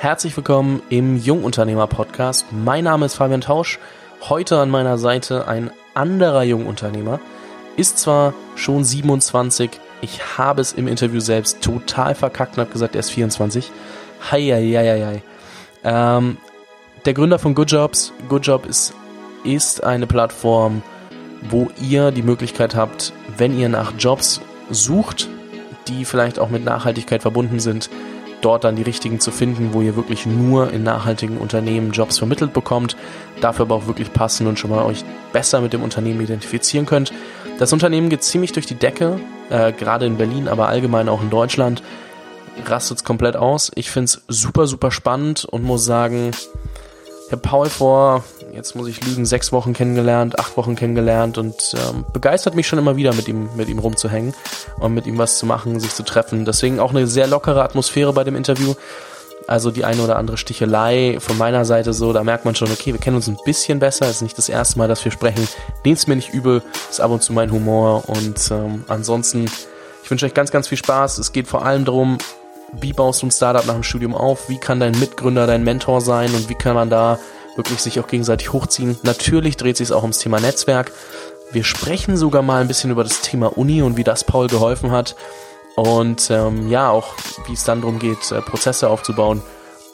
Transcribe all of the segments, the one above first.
Herzlich willkommen im Jungunternehmer-Podcast. Mein Name ist Fabian Tausch. Heute an meiner Seite ein anderer Jungunternehmer. Ist zwar schon 27, ich habe es im Interview selbst total verkackt und habe gesagt, er ist 24. Heieieiei. Ähm, der Gründer von Good Jobs. Ist, ist eine Plattform, wo ihr die Möglichkeit habt, wenn ihr nach Jobs sucht, die vielleicht auch mit Nachhaltigkeit verbunden sind, dort dann die richtigen zu finden, wo ihr wirklich nur in nachhaltigen Unternehmen Jobs vermittelt bekommt, dafür aber auch wirklich passen und schon mal euch besser mit dem Unternehmen identifizieren könnt. Das Unternehmen geht ziemlich durch die Decke, äh, gerade in Berlin, aber allgemein auch in Deutschland. Rastet es komplett aus. Ich finde es super, super spannend und muss sagen, ich habe Paul vor, jetzt muss ich lügen, sechs Wochen kennengelernt, acht Wochen kennengelernt und ähm, begeistert mich schon immer wieder, mit ihm, mit ihm rumzuhängen und mit ihm was zu machen, sich zu treffen. Deswegen auch eine sehr lockere Atmosphäre bei dem Interview. Also die eine oder andere Stichelei von meiner Seite so, da merkt man schon, okay, wir kennen uns ein bisschen besser. Es ist nicht das erste Mal, dass wir sprechen. Nehmt's mir nicht übel, ist ab und zu mein Humor. Und ähm, ansonsten, ich wünsche euch ganz, ganz viel Spaß. Es geht vor allem darum, wie baust du ein Startup nach dem Studium auf? Wie kann dein Mitgründer dein Mentor sein und wie kann man da wirklich sich auch gegenseitig hochziehen? Natürlich dreht sich es auch ums Thema Netzwerk. Wir sprechen sogar mal ein bisschen über das Thema Uni und wie das Paul geholfen hat. Und ähm, ja, auch wie es dann darum geht, äh, Prozesse aufzubauen.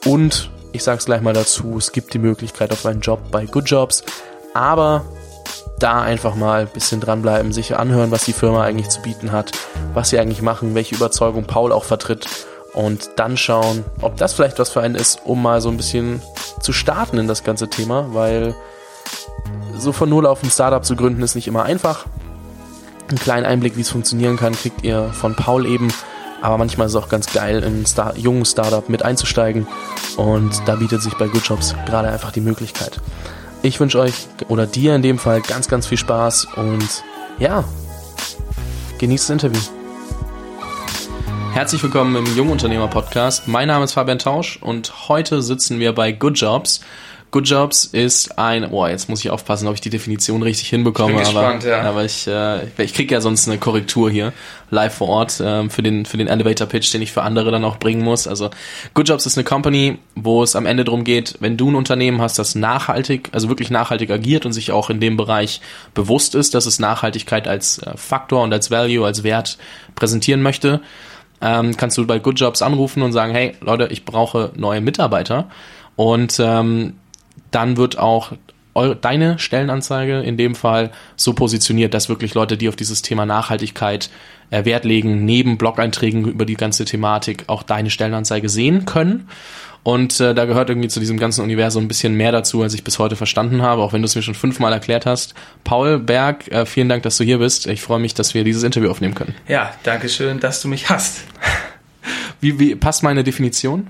Und ich sage es gleich mal dazu, es gibt die Möglichkeit auf einen Job bei Good Jobs. Aber da einfach mal ein bisschen dranbleiben, sich anhören, was die Firma eigentlich zu bieten hat, was sie eigentlich machen, welche Überzeugung Paul auch vertritt und dann schauen, ob das vielleicht was für einen ist, um mal so ein bisschen zu starten in das ganze Thema, weil so von Null auf ein Startup zu gründen ist nicht immer einfach. Einen kleinen Einblick, wie es funktionieren kann, kriegt ihr von Paul eben. Aber manchmal ist es auch ganz geil, in ein Star jungen Startup mit einzusteigen. Und da bietet sich bei Good Jobs gerade einfach die Möglichkeit. Ich wünsche euch oder dir in dem Fall ganz, ganz viel Spaß und ja, genießt das Interview. Herzlich willkommen im Jungunternehmer Podcast. Mein Name ist Fabian Tausch und heute sitzen wir bei Good Jobs. Good Jobs ist ein, boah, jetzt muss ich aufpassen, ob ich die Definition richtig hinbekomme, ich bin aber, gespannt, ja. aber ich, äh, ich kriege ja sonst eine Korrektur hier live vor Ort ähm, für den für den Elevator Pitch, den ich für andere dann auch bringen muss. Also Good Jobs ist eine Company, wo es am Ende darum geht, wenn du ein Unternehmen hast, das nachhaltig, also wirklich nachhaltig agiert und sich auch in dem Bereich bewusst ist, dass es Nachhaltigkeit als äh, Faktor und als Value, als Wert präsentieren möchte, ähm, kannst du bei Good Jobs anrufen und sagen, hey Leute, ich brauche neue Mitarbeiter. Und ähm, dann wird auch eure, deine Stellenanzeige in dem Fall so positioniert, dass wirklich Leute, die auf dieses Thema Nachhaltigkeit äh, Wert legen, neben Blog-Einträgen über die ganze Thematik auch deine Stellenanzeige sehen können. Und äh, da gehört irgendwie zu diesem ganzen Universum ein bisschen mehr dazu, als ich bis heute verstanden habe, auch wenn du es mir schon fünfmal erklärt hast. Paul Berg, äh, vielen Dank, dass du hier bist. Ich freue mich, dass wir dieses Interview aufnehmen können. Ja, danke schön, dass du mich hast. Wie, wie passt meine Definition?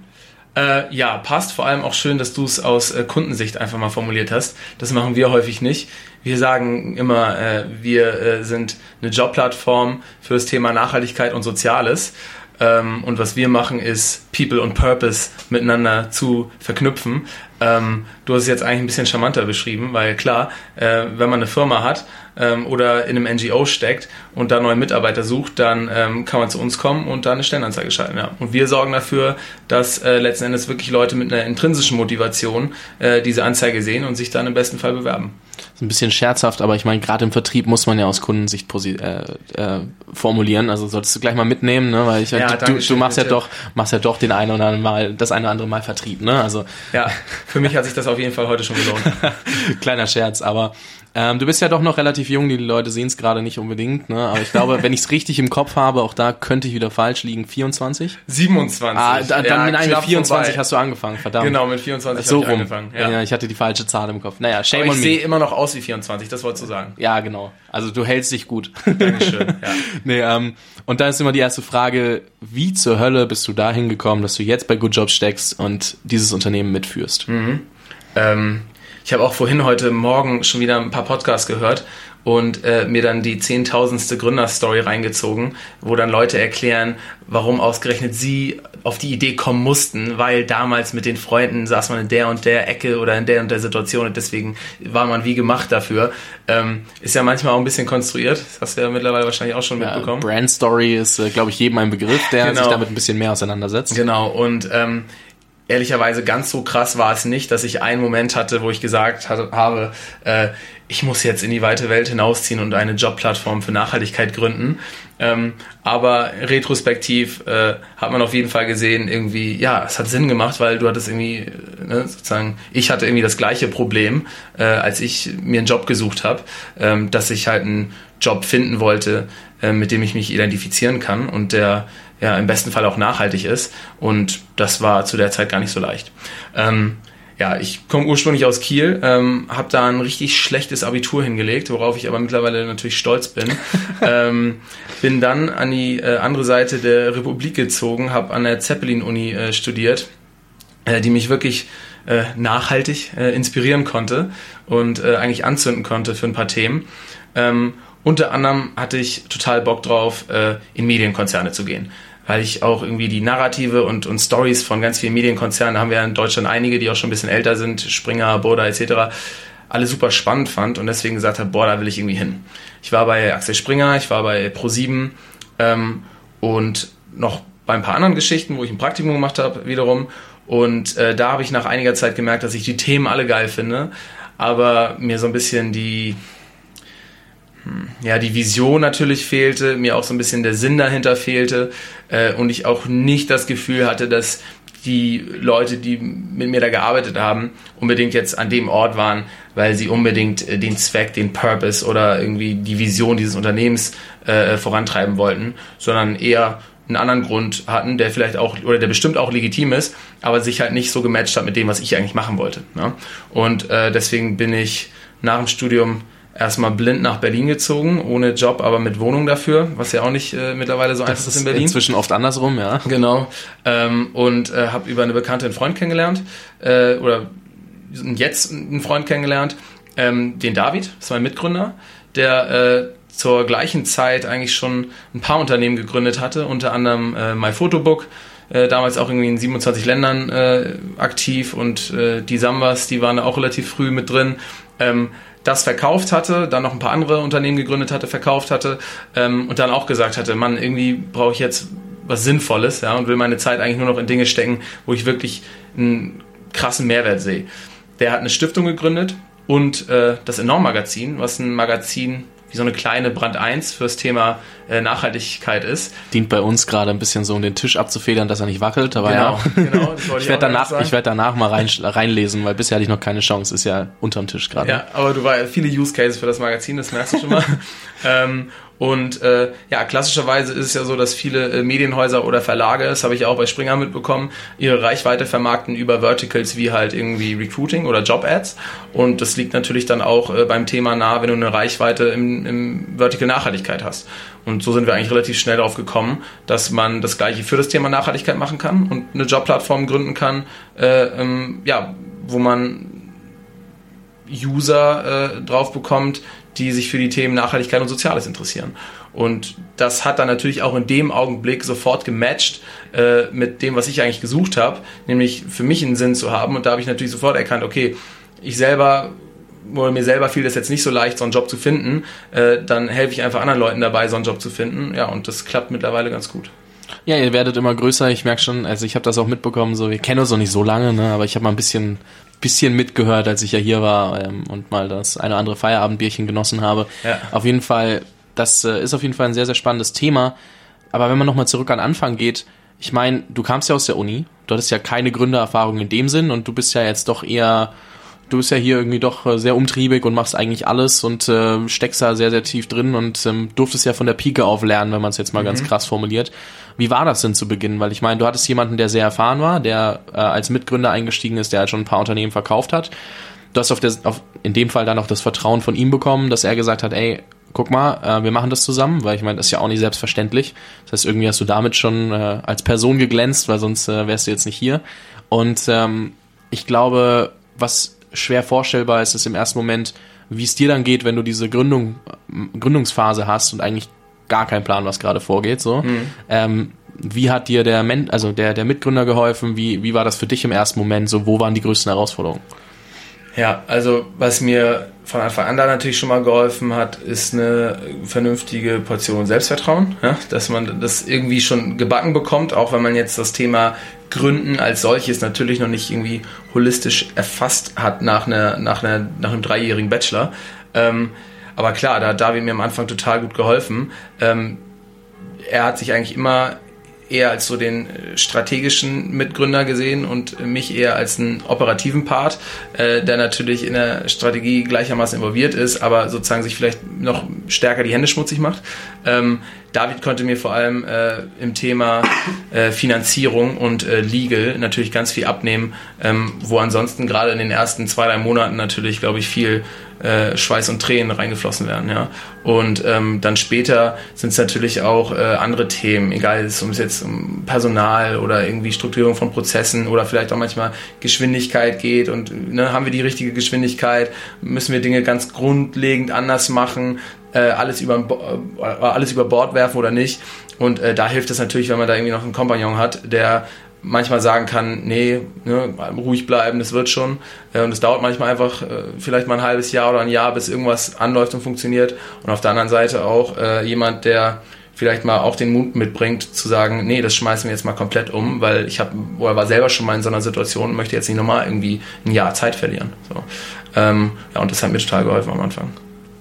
Äh, ja, passt. Vor allem auch schön, dass du es aus äh, Kundensicht einfach mal formuliert hast. Das machen wir häufig nicht. Wir sagen immer, äh, wir äh, sind eine Jobplattform für das Thema Nachhaltigkeit und Soziales. Ähm, und was wir machen, ist People und Purpose miteinander zu verknüpfen. Ähm, du hast es jetzt eigentlich ein bisschen charmanter beschrieben, weil klar, äh, wenn man eine Firma hat ähm, oder in einem NGO steckt und da neue Mitarbeiter sucht, dann ähm, kann man zu uns kommen und da eine Stellenanzeige schalten. Ja. Und wir sorgen dafür, dass äh, letzten Endes wirklich Leute mit einer intrinsischen Motivation äh, diese Anzeige sehen und sich dann im besten Fall bewerben. Das ist ein bisschen scherzhaft, aber ich meine, gerade im Vertrieb muss man ja aus Kundensicht äh, äh, formulieren. Also solltest du gleich mal mitnehmen, ne? Weil ich, Ja, du, du machst ja doch, machst ja doch den einen oder anderen Mal, das eine oder andere Mal Vertrieb, ne? Also Ja, für mich hat sich das auf jeden Fall heute schon gelohnt. kleiner Scherz, aber ähm, du bist ja doch noch relativ jung, die Leute sehen es gerade nicht unbedingt, ne? Aber ich glaube, wenn ich es richtig im Kopf habe, auch da könnte ich wieder falsch liegen. 24? 27. Ah, da, dann Ja, nein, mit knapp 24 vorbei. hast du angefangen, verdammt. Genau, mit 24 so habe ich rum. angefangen. Ja. Ja. ich hatte die falsche Zahl im Kopf. Naja, shame Aber on ich me. sehe immer noch aus wie 24, das wolltest du sagen. Ja, genau. Also du hältst dich gut. Dankeschön. Ja. nee, ähm, und da ist immer die erste Frage, wie zur Hölle bist du dahin gekommen, dass du jetzt bei Good Jobs steckst und dieses Unternehmen mitführst? Ähm, ich habe auch vorhin heute Morgen schon wieder ein paar Podcasts gehört und äh, mir dann die zehntausendste Gründerstory reingezogen, wo dann Leute erklären, warum ausgerechnet sie auf die Idee kommen mussten, weil damals mit den Freunden saß man in der und der Ecke oder in der und der Situation und deswegen war man wie gemacht dafür. Ähm, ist ja manchmal auch ein bisschen konstruiert, das hast du ja mittlerweile wahrscheinlich auch schon mitbekommen. Äh, Brand Story ist, äh, glaube ich, jedem ein Begriff, der Genau. sich damit ein bisschen mehr auseinandersetzt. Genau, und ähm, ehrlicherweise ganz so krass war es nicht, dass ich einen Moment hatte, wo ich gesagt hatte, habe, äh, ich muss jetzt in die weite Welt hinausziehen und eine Jobplattform für Nachhaltigkeit gründen. Ähm, aber retrospektiv äh, hat man auf jeden Fall gesehen, irgendwie, ja, es hat Sinn gemacht, weil du hattest irgendwie, äh, ne, sozusagen, ich hatte irgendwie das gleiche Problem, äh, als ich mir einen Job gesucht habe, ähm, dass ich halt einen Job finden wollte, äh, mit dem ich mich identifizieren kann und der ja im besten Fall auch nachhaltig ist. Und das war zu der Zeit gar nicht so leicht. Ähm, ja, ich komme ursprünglich aus Kiel, ähm, habe da ein richtig schlechtes Abitur hingelegt, worauf ich aber mittlerweile natürlich stolz bin. ähm, bin dann an die äh, andere Seite der Republik gezogen, habe an der Zeppelin-Uni äh, studiert, äh, die mich wirklich äh, nachhaltig äh, inspirieren konnte und äh, eigentlich anzünden konnte für ein paar Themen. Ähm, unter anderem hatte ich total Bock drauf, äh, in Medienkonzerne zu gehen. Weil ich auch irgendwie die Narrative und, und Stories von ganz vielen Medienkonzernen, haben wir in Deutschland einige, die auch schon ein bisschen älter sind, Springer, Boda etc., alle super spannend fand und deswegen gesagt habe, boah, da will ich irgendwie hin. Ich war bei Axel Springer, ich war bei Pro7 ähm, und noch bei ein paar anderen Geschichten, wo ich ein Praktikum gemacht habe, wiederum. Und äh, da habe ich nach einiger Zeit gemerkt, dass ich die Themen alle geil finde, aber mir so ein bisschen die, ja, die Vision natürlich fehlte, mir auch so ein bisschen der Sinn dahinter fehlte äh, und ich auch nicht das Gefühl hatte, dass die Leute, die mit mir da gearbeitet haben, unbedingt jetzt an dem Ort waren, weil sie unbedingt äh, den Zweck, den Purpose oder irgendwie die Vision dieses Unternehmens äh, vorantreiben wollten, sondern eher einen anderen Grund hatten, der vielleicht auch oder der bestimmt auch legitim ist, aber sich halt nicht so gematcht hat mit dem, was ich eigentlich machen wollte. Ne? Und äh, deswegen bin ich nach dem Studium erstmal blind nach Berlin gezogen, ohne Job, aber mit Wohnung dafür, was ja auch nicht äh, mittlerweile so einfach ist in Berlin. Inzwischen oft andersrum, ja. Genau. Ähm, und äh, habe über eine Bekannte einen Freund kennengelernt, äh, oder jetzt einen Freund kennengelernt, ähm, den David, das ist mein Mitgründer, der äh, zur gleichen Zeit eigentlich schon ein paar Unternehmen gegründet hatte, unter anderem äh, MyPhotobook, äh, damals auch irgendwie in 27 Ländern äh, aktiv und die Sambas, die waren auch relativ früh mit drin. Ähm, das verkauft hatte, dann noch ein paar andere Unternehmen gegründet hatte, verkauft hatte ähm, und dann auch gesagt hatte, Mann, irgendwie brauche ich jetzt was Sinnvolles ja, und will meine Zeit eigentlich nur noch in Dinge stecken, wo ich wirklich einen krassen Mehrwert sehe. Der hat eine Stiftung gegründet und äh, das Enorm Magazin, was ein Magazin wie so eine kleine Brand 1 fürs Thema äh, Nachhaltigkeit ist. Dient bei uns gerade ein bisschen so, um den Tisch abzufedern, dass er nicht wackelt. Aber genau, ja. genau. ich, ich werde danach, ich werd danach mal rein, reinlesen, weil bisher hatte ich noch keine Chance. Ist ja unterm Tisch gerade. Ja, aber du war viele Use Cases für das Magazin, das merkst du schon mal. ähm, und äh, ja, klassischerweise ist es ja so, dass viele äh, Medienhäuser oder Verlage, das habe ich auch bei Springer mitbekommen, ihre Reichweite vermarkten über Verticals wie halt irgendwie Recruiting oder Job-Ads. Und das liegt natürlich dann auch äh, beim Thema nah, wenn du eine Reichweite im, im Vertical Nachhaltigkeit hast. Und so sind wir eigentlich relativ schnell darauf gekommen, dass man das Gleiche für das Thema Nachhaltigkeit machen kann und eine Jobplattform gründen kann, äh, ähm, ja, wo man User äh, drauf bekommt, die sich für die Themen Nachhaltigkeit und Soziales interessieren. Und das hat dann natürlich auch in dem Augenblick sofort gematcht äh, mit dem, was ich eigentlich gesucht habe, nämlich für mich einen Sinn zu haben. Und da habe ich natürlich sofort erkannt, okay, ich selber oder mir selber fiel das jetzt nicht so leicht, so einen Job zu finden, äh, dann helfe ich einfach anderen Leuten dabei, so einen Job zu finden. Ja, und das klappt mittlerweile ganz gut. Ja, ihr werdet immer größer. Ich merke schon, also ich habe das auch mitbekommen, so wir kennen uns noch nicht so lange, ne, aber ich habe mal ein bisschen bisschen mitgehört, als ich ja hier war ähm, und mal das eine oder andere Feierabendbierchen genossen habe. Ja. Auf jeden Fall, das äh, ist auf jeden Fall ein sehr, sehr spannendes Thema. Aber wenn man nochmal zurück an Anfang geht, ich meine, du kamst ja aus der Uni, du hattest ja keine Gründererfahrung in dem Sinn und du bist ja jetzt doch eher, du bist ja hier irgendwie doch äh, sehr umtriebig und machst eigentlich alles und äh, steckst da sehr, sehr tief drin und ähm, durftest ja von der Pike auf lernen, wenn man es jetzt mal mhm. ganz krass formuliert. Wie war das denn zu Beginn? Weil ich meine, du hattest jemanden, der sehr erfahren war, der äh, als Mitgründer eingestiegen ist, der halt schon ein paar Unternehmen verkauft hat. Du hast auf der, auf, in dem Fall dann auch das Vertrauen von ihm bekommen, dass er gesagt hat, ey, guck mal, äh, wir machen das zusammen, weil ich meine, das ist ja auch nicht selbstverständlich. Das heißt, irgendwie hast du damit schon äh, als Person geglänzt, weil sonst äh, wärst du jetzt nicht hier. Und ähm, ich glaube, was schwer vorstellbar ist, ist im ersten Moment, wie es dir dann geht, wenn du diese Gründung, Gründungsphase hast und eigentlich gar keinen Plan, was gerade vorgeht. So. Mhm. Ähm, wie hat dir der, Men also der, der Mitgründer geholfen? Wie, wie war das für dich im ersten Moment? So, wo waren die größten Herausforderungen? Ja, also was mir von Anfang an da natürlich schon mal geholfen hat, ist eine vernünftige Portion Selbstvertrauen, ja? dass man das irgendwie schon gebacken bekommt, auch wenn man jetzt das Thema Gründen als solches natürlich noch nicht irgendwie holistisch erfasst hat nach, einer, nach, einer, nach einem dreijährigen Bachelor. Ähm, aber klar, da hat David mir am Anfang total gut geholfen. Ähm, er hat sich eigentlich immer eher als so den äh, strategischen Mitgründer gesehen und mich eher als einen operativen Part, äh, der natürlich in der Strategie gleichermaßen involviert ist, aber sozusagen sich vielleicht noch stärker die Hände schmutzig macht. Ähm, David konnte mir vor allem äh, im Thema äh, Finanzierung und äh, Legal natürlich ganz viel abnehmen, ähm, wo ansonsten gerade in den ersten zwei, drei Monaten natürlich, glaube ich, viel äh, Schweiß und Tränen reingeflossen werden. Ja? Und ähm, dann später sind es natürlich auch äh, andere Themen, egal es jetzt um Personal oder irgendwie Strukturierung von Prozessen oder vielleicht auch manchmal Geschwindigkeit geht und ne, haben wir die richtige Geschwindigkeit, müssen wir Dinge ganz grundlegend anders machen, äh, alles, über, äh, alles über Bord werfen oder nicht. Und äh, da hilft es natürlich, wenn man da irgendwie noch einen Kompagnon hat, der manchmal sagen kann, nee, ne, ruhig bleiben, das wird schon. Äh, und es dauert manchmal einfach äh, vielleicht mal ein halbes Jahr oder ein Jahr, bis irgendwas anläuft und funktioniert. Und auf der anderen Seite auch äh, jemand, der vielleicht mal auch den Mut mitbringt, zu sagen, nee, das schmeißen wir jetzt mal komplett um, weil ich habe, oder war selber schon mal in so einer Situation und möchte jetzt nicht nochmal irgendwie ein Jahr Zeit verlieren. So. Ähm, ja, und das hat mir total geholfen am Anfang.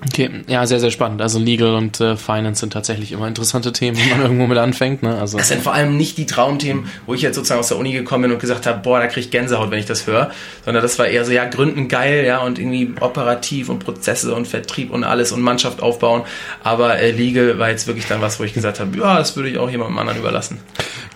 Okay, ja, sehr, sehr spannend. Also Legal und äh, Finance sind tatsächlich immer interessante Themen, wenn man irgendwo mit anfängt. Ne? Also, das sind vor allem nicht die Traumthemen, wo ich jetzt sozusagen aus der Uni gekommen bin und gesagt habe, boah, da kriege ich Gänsehaut, wenn ich das höre. Sondern das war eher so, ja, Gründen geil, ja, und irgendwie operativ und Prozesse und Vertrieb und alles und Mannschaft aufbauen. Aber äh, Legal war jetzt wirklich dann was, wo ich gesagt habe, ja, das würde ich auch jemandem anderen überlassen.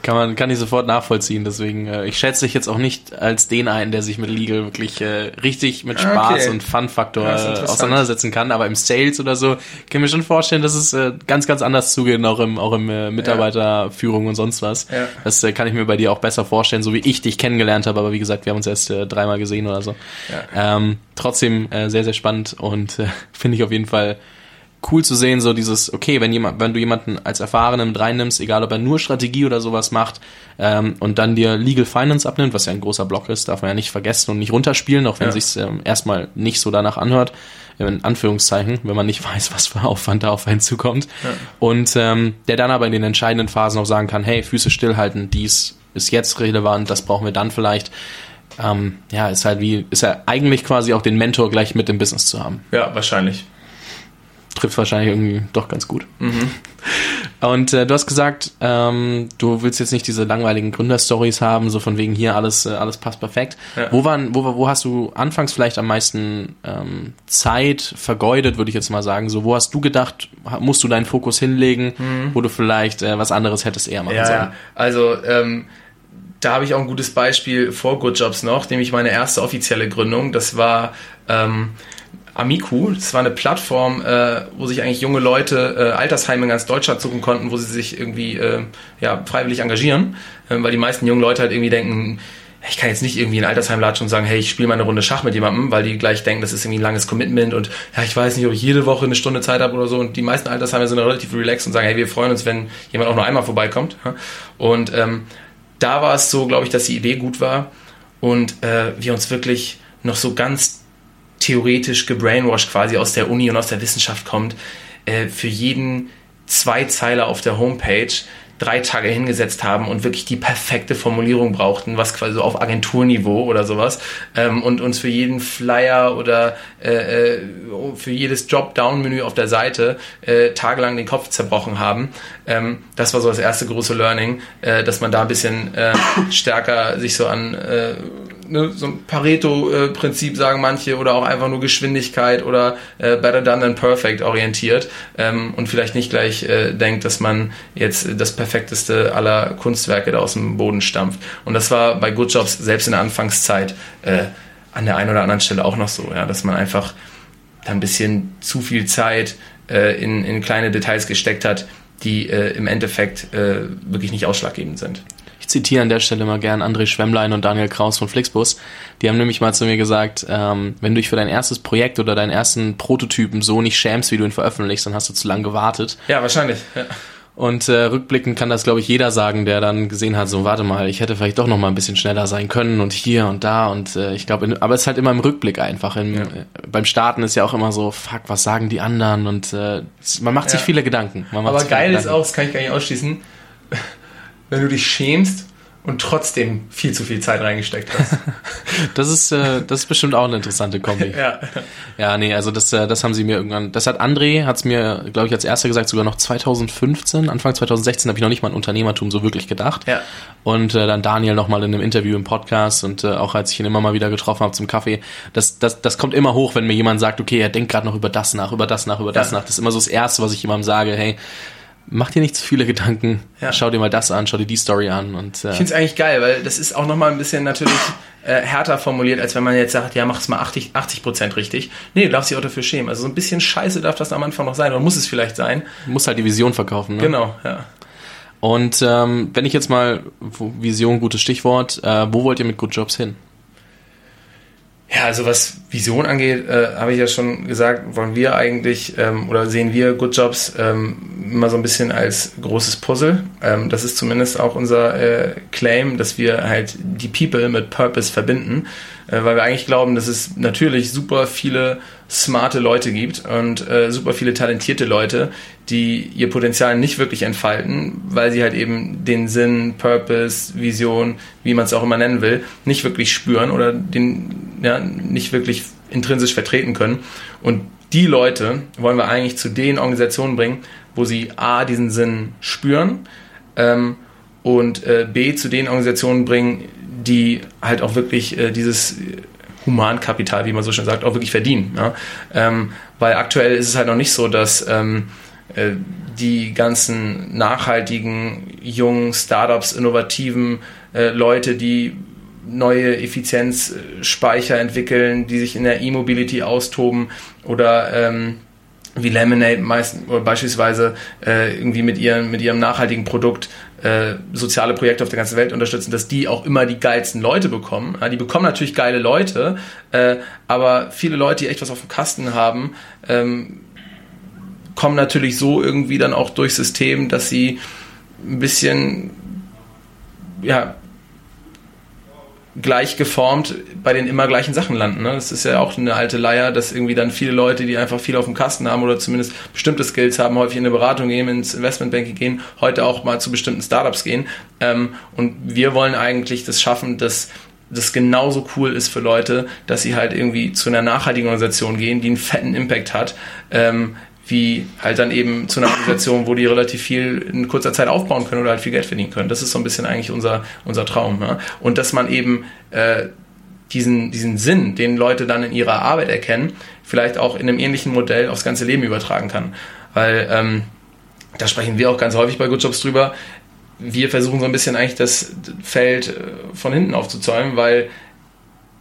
Kann man, kann ich sofort nachvollziehen. Deswegen, äh, ich schätze dich jetzt auch nicht als den ein, der sich mit Legal wirklich äh, richtig mit Spaß okay. und Fun-Faktor äh, auseinandersetzen kann. Aber im Sales oder so, kann mir schon vorstellen, dass es äh, ganz, ganz anders zugeht, auch im, auch im äh, Mitarbeiterführung und sonst was. Ja. Das äh, kann ich mir bei dir auch besser vorstellen, so wie ich dich kennengelernt habe. Aber wie gesagt, wir haben uns erst äh, dreimal gesehen oder so. Ja. Ähm, trotzdem äh, sehr, sehr spannend und äh, finde ich auf jeden Fall cool zu sehen, so dieses, okay, wenn jemand, wenn du jemanden als Erfahrenen mit reinnimmst, egal ob er nur Strategie oder sowas macht, ähm, und dann dir Legal Finance abnimmt, was ja ein großer Block ist, darf man ja nicht vergessen und nicht runterspielen, auch wenn ja. sich's ähm, erstmal nicht so danach anhört, in Anführungszeichen, wenn man nicht weiß, was für Aufwand da auf einen zukommt. Ja. Und ähm, der dann aber in den entscheidenden Phasen auch sagen kann, hey, Füße stillhalten, dies ist jetzt relevant, das brauchen wir dann vielleicht. Ähm, ja, ist halt wie, ist ja eigentlich quasi auch den Mentor gleich mit dem Business zu haben. Ja, wahrscheinlich trifft wahrscheinlich irgendwie doch ganz gut. Mhm. Und äh, du hast gesagt, ähm, du willst jetzt nicht diese langweiligen Gründerstories haben, so von wegen hier alles äh, alles passt perfekt. Ja. Wo waren wo wo hast du anfangs vielleicht am meisten ähm, Zeit vergeudet, würde ich jetzt mal sagen. So wo hast du gedacht, musst du deinen Fokus hinlegen, mhm. wo du vielleicht äh, was anderes hättest eher machen ja, sollen? Ja. Also ähm, da habe ich auch ein gutes Beispiel vor Good Jobs noch, nämlich meine erste offizielle Gründung. Das war ähm, Amiku. Das war eine Plattform, äh, wo sich eigentlich junge Leute äh, Altersheime in ganz Deutschland suchen konnten, wo sie sich irgendwie äh, ja, freiwillig engagieren, äh, weil die meisten jungen Leute halt irgendwie denken, ich kann jetzt nicht irgendwie in Altersheim latschen und sagen, hey, ich spiele mal eine Runde Schach mit jemandem, weil die gleich denken, das ist irgendwie ein langes Commitment und ja, ich weiß nicht, ob ich jede Woche eine Stunde Zeit habe oder so. Und die meisten Altersheime sind relativ relaxed und sagen, hey, wir freuen uns, wenn jemand auch nur einmal vorbeikommt. Und ähm, da war es so, glaube ich, dass die Idee gut war und äh, wir uns wirklich noch so ganz theoretisch gebrainwashed quasi aus der Uni und aus der Wissenschaft kommt, äh, für jeden Zweizeiler auf der Homepage drei Tage hingesetzt haben und wirklich die perfekte Formulierung brauchten, was quasi so auf Agenturniveau oder sowas ähm, und uns für jeden Flyer oder äh, äh für jedes Drop-Down-Menü auf der Seite äh, tagelang den Kopf zerbrochen haben. Ähm, das war so das erste große Learning, äh, dass man da ein bisschen äh, stärker sich so an äh, ne, so ein Pareto-Prinzip sagen manche oder auch einfach nur Geschwindigkeit oder äh, better done than perfect orientiert ähm, und vielleicht nicht gleich äh, denkt, dass man jetzt das perfekteste aller Kunstwerke da aus dem Boden stampft. Und das war bei Good Jobs selbst in der Anfangszeit äh, an der einen oder anderen Stelle auch noch so, ja, dass man einfach ein bisschen zu viel Zeit äh, in, in kleine Details gesteckt hat, die äh, im Endeffekt äh, wirklich nicht ausschlaggebend sind zitiere an der Stelle mal gern André Schwemmlein und Daniel Kraus von Flixbus. Die haben nämlich mal zu mir gesagt, ähm, wenn du dich für dein erstes Projekt oder deinen ersten Prototypen so nicht schämst, wie du ihn veröffentlichst, dann hast du zu lange gewartet. Ja, wahrscheinlich. Ja. Und äh, rückblickend kann das, glaube ich, jeder sagen, der dann gesehen hat, so warte mal, ich hätte vielleicht doch noch mal ein bisschen schneller sein können und hier und da und äh, ich glaube, aber es ist halt immer im Rückblick einfach. Im, ja. äh, beim Starten ist ja auch immer so, fuck, was sagen die anderen und äh, man macht sich viele Gedanken. aber geil ist auch, das kann ich gar nicht ausschließen, wenn du dich schämst und trotzdem viel zu viel Zeit reingesteckt hast. das ist äh, das ist bestimmt auch eine interessante Kombi. ja. Ja, nee, also das äh, das haben sie mir irgendwann, das hat André hat's mir, glaube ich, als erster gesagt, sogar noch 2015, Anfang 2016 habe ich noch nicht mal an Unternehmertum so wirklich gedacht. Ja. Und äh, dann Daniel noch mal in einem Interview im Podcast und äh, auch als ich ihn immer mal wieder getroffen habe zum Kaffee, das das das kommt immer hoch, wenn mir jemand sagt, okay, er denkt gerade noch über das nach, über das nach, über das ja. nach. Das ist immer so das erste, was ich jemandem sage, hey, mach dir nicht zu viele Gedanken. Ja. Schau dir mal das an, schau dir die Story an. Und, äh ich finde es eigentlich geil, weil das ist auch nochmal ein bisschen natürlich äh, härter formuliert, als wenn man jetzt sagt, ja, mach es mal 80, 80 Prozent richtig. Nee, du darfst dich auch dafür schämen. Also so ein bisschen scheiße darf das am Anfang noch sein, oder muss es vielleicht sein. Du musst halt die Vision verkaufen. Ne? Genau, ja. Und ähm, wenn ich jetzt mal, Vision, gutes Stichwort, äh, wo wollt ihr mit Good Jobs hin? Ja, also was Vision angeht, äh, habe ich ja schon gesagt, wollen wir eigentlich ähm, oder sehen wir Good Jobs ähm, immer so ein bisschen als großes Puzzle. Ähm, das ist zumindest auch unser äh, Claim, dass wir halt die People mit Purpose verbinden, äh, weil wir eigentlich glauben, dass es natürlich super viele smarte Leute gibt und äh, super viele talentierte Leute, die ihr Potenzial nicht wirklich entfalten, weil sie halt eben den Sinn, Purpose, Vision, wie man es auch immer nennen will, nicht wirklich spüren oder den ja, nicht wirklich intrinsisch vertreten können. Und die Leute wollen wir eigentlich zu den Organisationen bringen, wo sie A, diesen Sinn spüren ähm, und äh, B, zu den Organisationen bringen, die halt auch wirklich äh, dieses Humankapital, wie man so schön sagt, auch wirklich verdienen. Ja? Ähm, weil aktuell ist es halt noch nicht so, dass ähm, äh, die ganzen nachhaltigen, jungen Startups, innovativen äh, Leute, die neue Effizienzspeicher entwickeln, die sich in der E-Mobility austoben oder ähm, wie Lemonade meist, oder beispielsweise äh, irgendwie mit, ihren, mit ihrem nachhaltigen Produkt äh, soziale Projekte auf der ganzen Welt unterstützen, dass die auch immer die geilsten Leute bekommen. Ja, die bekommen natürlich geile Leute, äh, aber viele Leute, die echt was auf dem Kasten haben, ähm, kommen natürlich so irgendwie dann auch durchs System, dass sie ein bisschen ja, gleich geformt bei den immer gleichen Sachen landen. Ne? Das ist ja auch eine alte Leier, dass irgendwie dann viele Leute, die einfach viel auf dem Kasten haben oder zumindest bestimmte Skills haben, häufig in eine Beratung gehen, ins Investmentbanking gehen, heute auch mal zu bestimmten Startups gehen. Ähm, und wir wollen eigentlich das schaffen, dass das genauso cool ist für Leute, dass sie halt irgendwie zu einer nachhaltigen Organisation gehen, die einen fetten Impact hat, ähm, wie halt dann eben zu einer Organisation, wo die relativ viel in kurzer Zeit aufbauen können oder halt viel Geld verdienen können. Das ist so ein bisschen eigentlich unser, unser Traum. Ja? Und dass man eben äh, diesen, diesen Sinn, den Leute dann in ihrer Arbeit erkennen, vielleicht auch in einem ähnlichen Modell aufs ganze Leben übertragen kann. Weil ähm, da sprechen wir auch ganz häufig bei Good Jobs drüber. Wir versuchen so ein bisschen eigentlich das Feld äh, von hinten aufzuzäumen, weil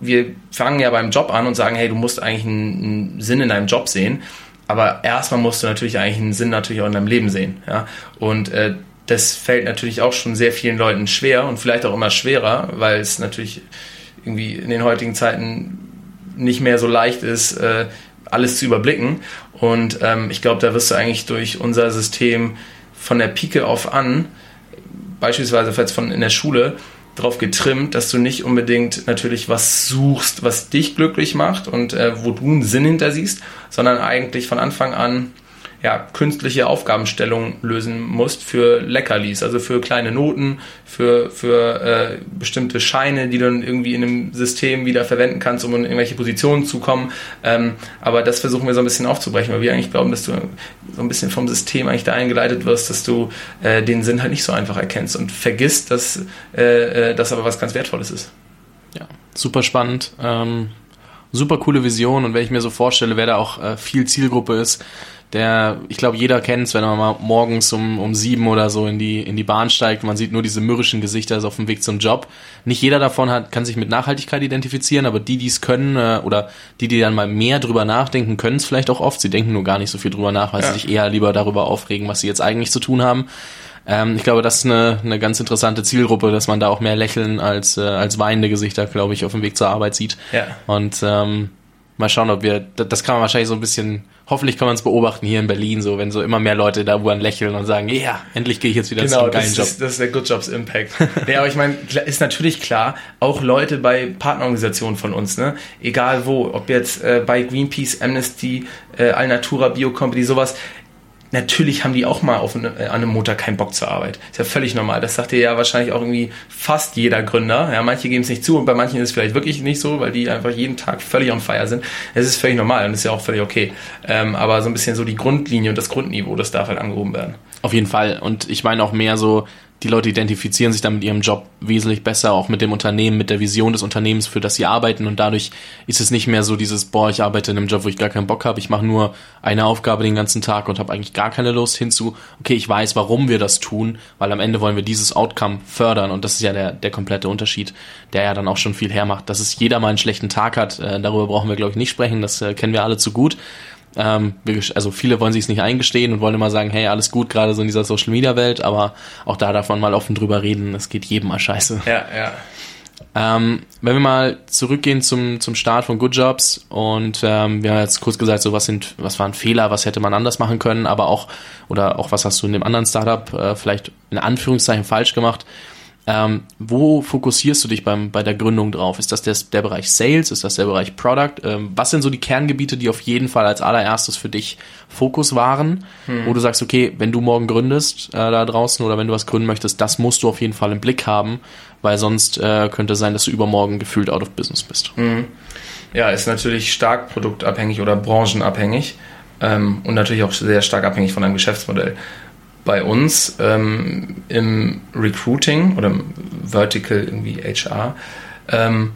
wir fangen ja beim Job an und sagen, hey, du musst eigentlich einen, einen Sinn in deinem Job sehen. Aber erstmal musst du natürlich eigentlich einen Sinn natürlich auch in deinem Leben sehen. Ja? Und äh, das fällt natürlich auch schon sehr vielen Leuten schwer und vielleicht auch immer schwerer, weil es natürlich irgendwie in den heutigen Zeiten nicht mehr so leicht ist, äh, alles zu überblicken. Und ähm, ich glaube, da wirst du eigentlich durch unser System von der Pike auf an, beispielsweise jetzt von in der Schule, darauf getrimmt, dass du nicht unbedingt natürlich was suchst, was dich glücklich macht und äh, wo du einen Sinn hinter siehst, sondern eigentlich von Anfang an ja, künstliche Aufgabenstellungen lösen musst für Leckerlis, also für kleine Noten, für, für äh, bestimmte Scheine, die du dann irgendwie in einem System wieder verwenden kannst, um in irgendwelche Positionen zu kommen. Ähm, aber das versuchen wir so ein bisschen aufzubrechen, weil wir eigentlich glauben, dass du so ein bisschen vom System eigentlich da eingeleitet wirst, dass du äh, den Sinn halt nicht so einfach erkennst und vergisst, dass äh, äh das aber was ganz Wertvolles ist. Ja, super spannend. Ähm, super coole Vision und wenn ich mir so vorstelle, wer da auch äh, viel Zielgruppe ist, der, ich glaube, jeder kennt es, wenn man mal morgens um, um sieben oder so in die, in die Bahn steigt, man sieht nur diese mürrischen Gesichter ist auf dem Weg zum Job. Nicht jeder davon hat, kann sich mit Nachhaltigkeit identifizieren, aber die, die es können, äh, oder die, die dann mal mehr drüber nachdenken, können es vielleicht auch oft. Sie denken nur gar nicht so viel drüber nach, weil ja. sie sich eher lieber darüber aufregen, was sie jetzt eigentlich zu tun haben. Ähm, ich glaube, das ist eine, eine ganz interessante Zielgruppe, dass man da auch mehr Lächeln als, äh, als weinende Gesichter, glaube ich, auf dem Weg zur Arbeit sieht. Ja. Und ähm, mal schauen, ob wir, das kann man wahrscheinlich so ein bisschen hoffentlich kann man es beobachten hier in Berlin, so wenn so immer mehr Leute da U-Bahn lächeln und sagen, ja, yeah, endlich gehe ich jetzt wieder genau, zum geilen Job. Ist, das ist der Good Jobs Impact. ja, aber ich meine, ist natürlich klar, auch Leute bei Partnerorganisationen von uns, ne, egal wo, ob jetzt äh, bei Greenpeace, Amnesty, äh, Alnatura, Biocompany, sowas, natürlich haben die auch mal auf eine, äh, an einem Montag keinen Bock zur Arbeit. Ist ja völlig normal. Das sagt dir ja wahrscheinlich auch irgendwie fast jeder Gründer. Ja, manche geben es nicht zu und bei manchen ist es vielleicht wirklich nicht so, weil die einfach jeden Tag völlig on fire sind. Es ist völlig normal und ist ja auch völlig okay. Ähm, aber so ein bisschen so die Grundlinie und das Grundniveau, das darf halt angehoben werden. Auf jeden Fall. Und ich meine auch mehr so, die Leute identifizieren sich dann mit ihrem Job wesentlich besser, auch mit dem Unternehmen, mit der Vision des Unternehmens, für das sie arbeiten. Und dadurch ist es nicht mehr so dieses, boah, ich arbeite in einem Job, wo ich gar keinen Bock habe, ich mache nur eine Aufgabe den ganzen Tag und habe eigentlich gar keine Lust hinzu, okay, ich weiß, warum wir das tun, weil am Ende wollen wir dieses Outcome fördern. Und das ist ja der, der komplette Unterschied, der ja dann auch schon viel hermacht. Dass es jeder mal einen schlechten Tag hat, äh, darüber brauchen wir, glaube ich, nicht sprechen, das äh, kennen wir alle zu gut. Ähm, also viele wollen sich es nicht eingestehen und wollen immer sagen, hey, alles gut, gerade so in dieser Social Media Welt, aber auch da darf man mal offen drüber reden, es geht jedem mal scheiße. Ja, ja. Ähm, wenn wir mal zurückgehen zum, zum Start von Good Jobs und ähm, wir haben jetzt kurz gesagt, so was sind, was waren Fehler, was hätte man anders machen können, aber auch, oder auch was hast du in dem anderen Startup äh, vielleicht in Anführungszeichen falsch gemacht. Ähm, wo fokussierst du dich beim, bei der Gründung drauf? Ist das der, der Bereich Sales? Ist das der Bereich Product? Ähm, was sind so die Kerngebiete, die auf jeden Fall als allererstes für dich Fokus waren? Hm. Wo du sagst, okay, wenn du morgen gründest äh, da draußen oder wenn du was gründen möchtest, das musst du auf jeden Fall im Blick haben, weil sonst äh, könnte sein, dass du übermorgen gefühlt out of business bist. Hm. Ja, ist natürlich stark produktabhängig oder branchenabhängig ähm, und natürlich auch sehr stark abhängig von deinem Geschäftsmodell bei uns ähm, im Recruiting oder im Vertical irgendwie HR ähm,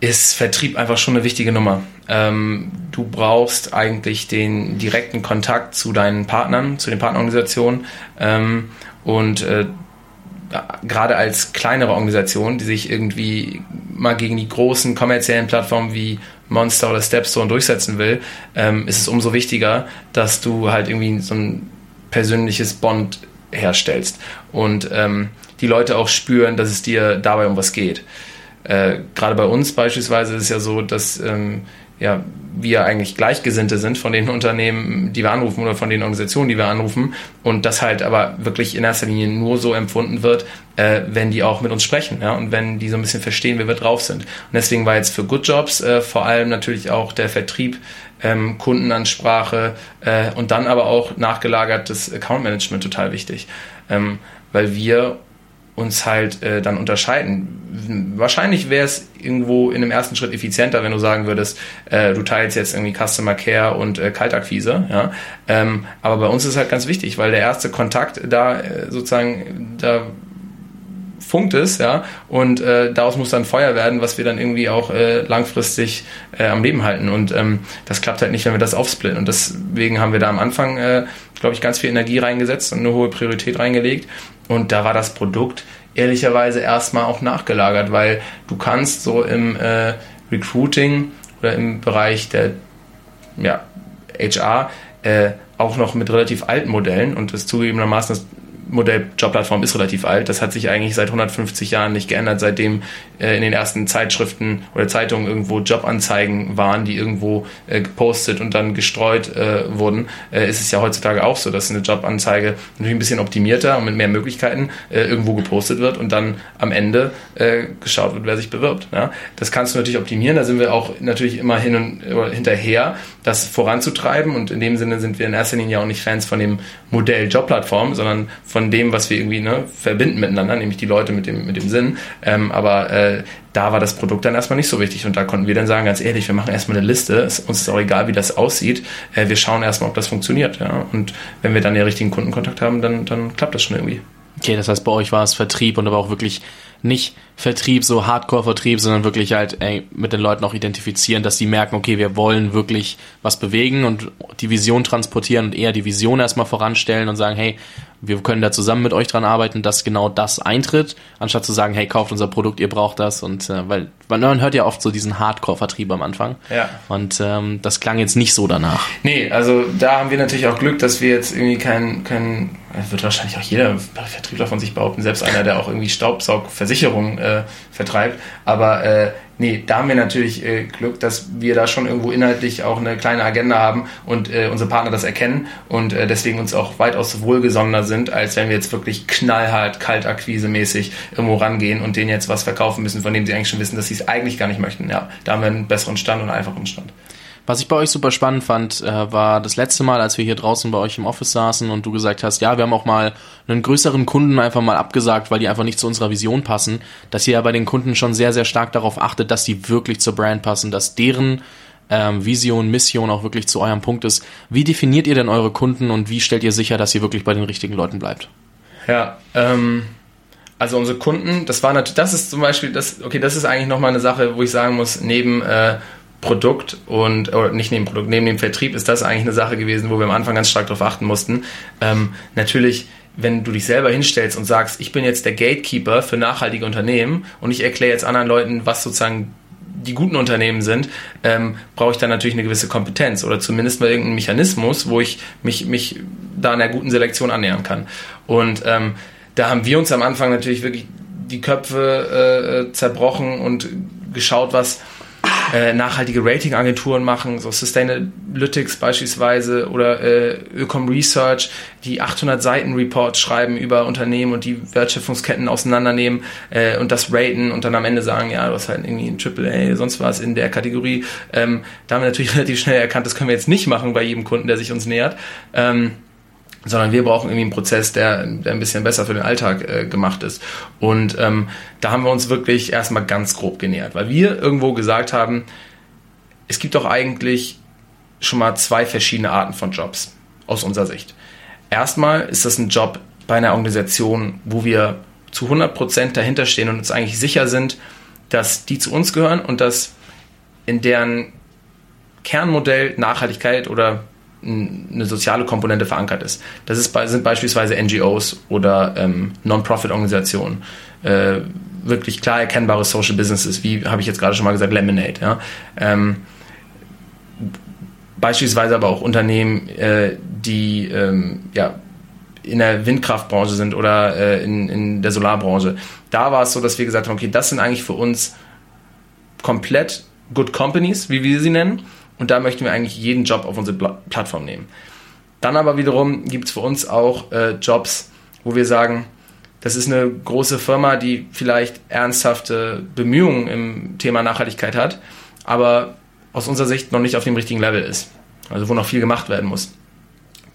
ist Vertrieb einfach schon eine wichtige Nummer. Ähm, du brauchst eigentlich den direkten Kontakt zu deinen Partnern, zu den Partnerorganisationen ähm, und äh, gerade als kleinere Organisation, die sich irgendwie mal gegen die großen kommerziellen Plattformen wie Monster oder Stepstone durchsetzen will, ähm, ist es umso wichtiger, dass du halt irgendwie so ein persönliches Bond herstellst und ähm, die Leute auch spüren, dass es dir dabei um was geht. Äh, Gerade bei uns beispielsweise ist es ja so, dass ähm, ja, wir eigentlich Gleichgesinnte sind von den Unternehmen, die wir anrufen oder von den Organisationen, die wir anrufen und das halt aber wirklich in erster Linie nur so empfunden wird, äh, wenn die auch mit uns sprechen ja, und wenn die so ein bisschen verstehen, wie wir drauf sind. Und deswegen war jetzt für Good Jobs äh, vor allem natürlich auch der Vertrieb ähm, Kundenansprache äh, und dann aber auch nachgelagertes Account Management total wichtig, ähm, weil wir uns halt äh, dann unterscheiden. Wahrscheinlich wäre es irgendwo in dem ersten Schritt effizienter, wenn du sagen würdest, äh, du teilst jetzt irgendwie Customer Care und äh, Kaltakquise. Ja? Ähm, aber bei uns ist halt ganz wichtig, weil der erste Kontakt da äh, sozusagen da funkt es, ja, und äh, daraus muss dann Feuer werden, was wir dann irgendwie auch äh, langfristig äh, am Leben halten. Und ähm, das klappt halt nicht, wenn wir das aufsplitten. Und deswegen haben wir da am Anfang, äh, glaube ich, ganz viel Energie reingesetzt und eine hohe Priorität reingelegt. Und da war das Produkt ehrlicherweise erstmal auch nachgelagert, weil du kannst so im äh, Recruiting oder im Bereich der ja, HR äh, auch noch mit relativ alten Modellen und das zugegebenermaßen das Modell Jobplattform ist relativ alt. Das hat sich eigentlich seit 150 Jahren nicht geändert, seitdem äh, in den ersten Zeitschriften oder Zeitungen irgendwo Jobanzeigen waren, die irgendwo äh, gepostet und dann gestreut äh, wurden. Äh, ist es ja heutzutage auch so, dass eine Jobanzeige natürlich ein bisschen optimierter und mit mehr Möglichkeiten äh, irgendwo gepostet wird und dann am Ende äh, geschaut wird, wer sich bewirbt. Ja? Das kannst du natürlich optimieren. Da sind wir auch natürlich immer hin und hinterher, das voranzutreiben. Und in dem Sinne sind wir in erster Linie auch nicht Fans von dem Modell Jobplattform, sondern von von dem, was wir irgendwie ne, verbinden miteinander, nämlich die Leute mit dem, mit dem Sinn. Ähm, aber äh, da war das Produkt dann erstmal nicht so wichtig und da konnten wir dann sagen, ganz ehrlich, wir machen erstmal eine Liste, es, uns ist auch egal, wie das aussieht, äh, wir schauen erstmal, ob das funktioniert. Ja? Und wenn wir dann den richtigen Kundenkontakt haben, dann, dann klappt das schon irgendwie. Okay, das heißt, bei euch war es Vertrieb und aber auch wirklich nicht Vertrieb, so Hardcore-Vertrieb, sondern wirklich halt ey, mit den Leuten auch identifizieren, dass sie merken, okay, wir wollen wirklich was bewegen und die Vision transportieren und eher die Vision erstmal voranstellen und sagen, hey, wir können da zusammen mit euch dran arbeiten, dass genau das eintritt, anstatt zu sagen, hey, kauft unser Produkt, ihr braucht das und äh, weil man hört ja oft so diesen Hardcore-Vertrieb am Anfang ja. und ähm, das klang jetzt nicht so danach. Nee, also da haben wir natürlich auch Glück, dass wir jetzt irgendwie kein, kein wird wahrscheinlich auch jeder Vertriebler von sich behaupten, selbst einer, der auch irgendwie Staubsaugversicherungen äh, vertreibt. Aber äh, nee, da haben wir natürlich äh, Glück, dass wir da schon irgendwo inhaltlich auch eine kleine Agenda haben und äh, unsere Partner das erkennen und äh, deswegen uns auch weitaus wohlgesonnener sind, als wenn wir jetzt wirklich knallhart, kaltakquise-mäßig irgendwo rangehen und denen jetzt was verkaufen müssen, von dem sie eigentlich schon wissen, dass sie es eigentlich gar nicht möchten. Ja, da haben wir einen besseren Stand und einen einfachen Stand. Was ich bei euch super spannend fand, äh, war das letzte Mal, als wir hier draußen bei euch im Office saßen und du gesagt hast, ja, wir haben auch mal einen größeren Kunden einfach mal abgesagt, weil die einfach nicht zu unserer Vision passen, dass ihr ja bei den Kunden schon sehr, sehr stark darauf achtet, dass die wirklich zur Brand passen, dass deren ähm, Vision, Mission auch wirklich zu eurem Punkt ist. Wie definiert ihr denn eure Kunden und wie stellt ihr sicher, dass ihr wirklich bei den richtigen Leuten bleibt? Ja, ähm, also unsere Kunden, das war natürlich, das ist zum Beispiel, das, okay, das ist eigentlich nochmal eine Sache, wo ich sagen muss, neben äh, Produkt und, oder nicht neben Produkt, neben dem Vertrieb ist das eigentlich eine Sache gewesen, wo wir am Anfang ganz stark darauf achten mussten. Ähm, natürlich, wenn du dich selber hinstellst und sagst, ich bin jetzt der Gatekeeper für nachhaltige Unternehmen und ich erkläre jetzt anderen Leuten, was sozusagen die guten Unternehmen sind, ähm, brauche ich dann natürlich eine gewisse Kompetenz oder zumindest mal irgendeinen Mechanismus, wo ich mich, mich da einer guten Selektion annähern kann. Und ähm, da haben wir uns am Anfang natürlich wirklich die Köpfe äh, zerbrochen und geschaut, was äh, nachhaltige Ratingagenturen machen, so Sustainalytics beispielsweise oder äh, Öcom Research, die 800 Seiten Reports schreiben über Unternehmen und die Wertschöpfungsketten auseinandernehmen äh, und das raten und dann am Ende sagen, ja, du hast halt irgendwie ein AAA, sonst was in der Kategorie. Ähm, da haben wir natürlich relativ schnell erkannt, das können wir jetzt nicht machen bei jedem Kunden, der sich uns nähert. Ähm, sondern wir brauchen irgendwie einen Prozess, der, der ein bisschen besser für den Alltag äh, gemacht ist. Und ähm, da haben wir uns wirklich erstmal ganz grob genähert, weil wir irgendwo gesagt haben, es gibt doch eigentlich schon mal zwei verschiedene Arten von Jobs aus unserer Sicht. Erstmal ist das ein Job bei einer Organisation, wo wir zu 100% dahinter stehen und uns eigentlich sicher sind, dass die zu uns gehören und dass in deren Kernmodell Nachhaltigkeit oder eine soziale Komponente verankert ist. Das ist, sind beispielsweise NGOs oder ähm, Non-Profit-Organisationen, äh, wirklich klar erkennbare Social Businesses, wie habe ich jetzt gerade schon mal gesagt, Lemonade. Ja? Ähm, beispielsweise aber auch Unternehmen, äh, die ähm, ja, in der Windkraftbranche sind oder äh, in, in der Solarbranche. Da war es so, dass wir gesagt haben, okay, das sind eigentlich für uns komplett Good Companies, wie wir sie nennen und da möchten wir eigentlich jeden Job auf unsere Plattform nehmen. Dann aber wiederum gibt es für uns auch äh, Jobs, wo wir sagen, das ist eine große Firma, die vielleicht ernsthafte Bemühungen im Thema Nachhaltigkeit hat, aber aus unserer Sicht noch nicht auf dem richtigen Level ist. Also wo noch viel gemacht werden muss.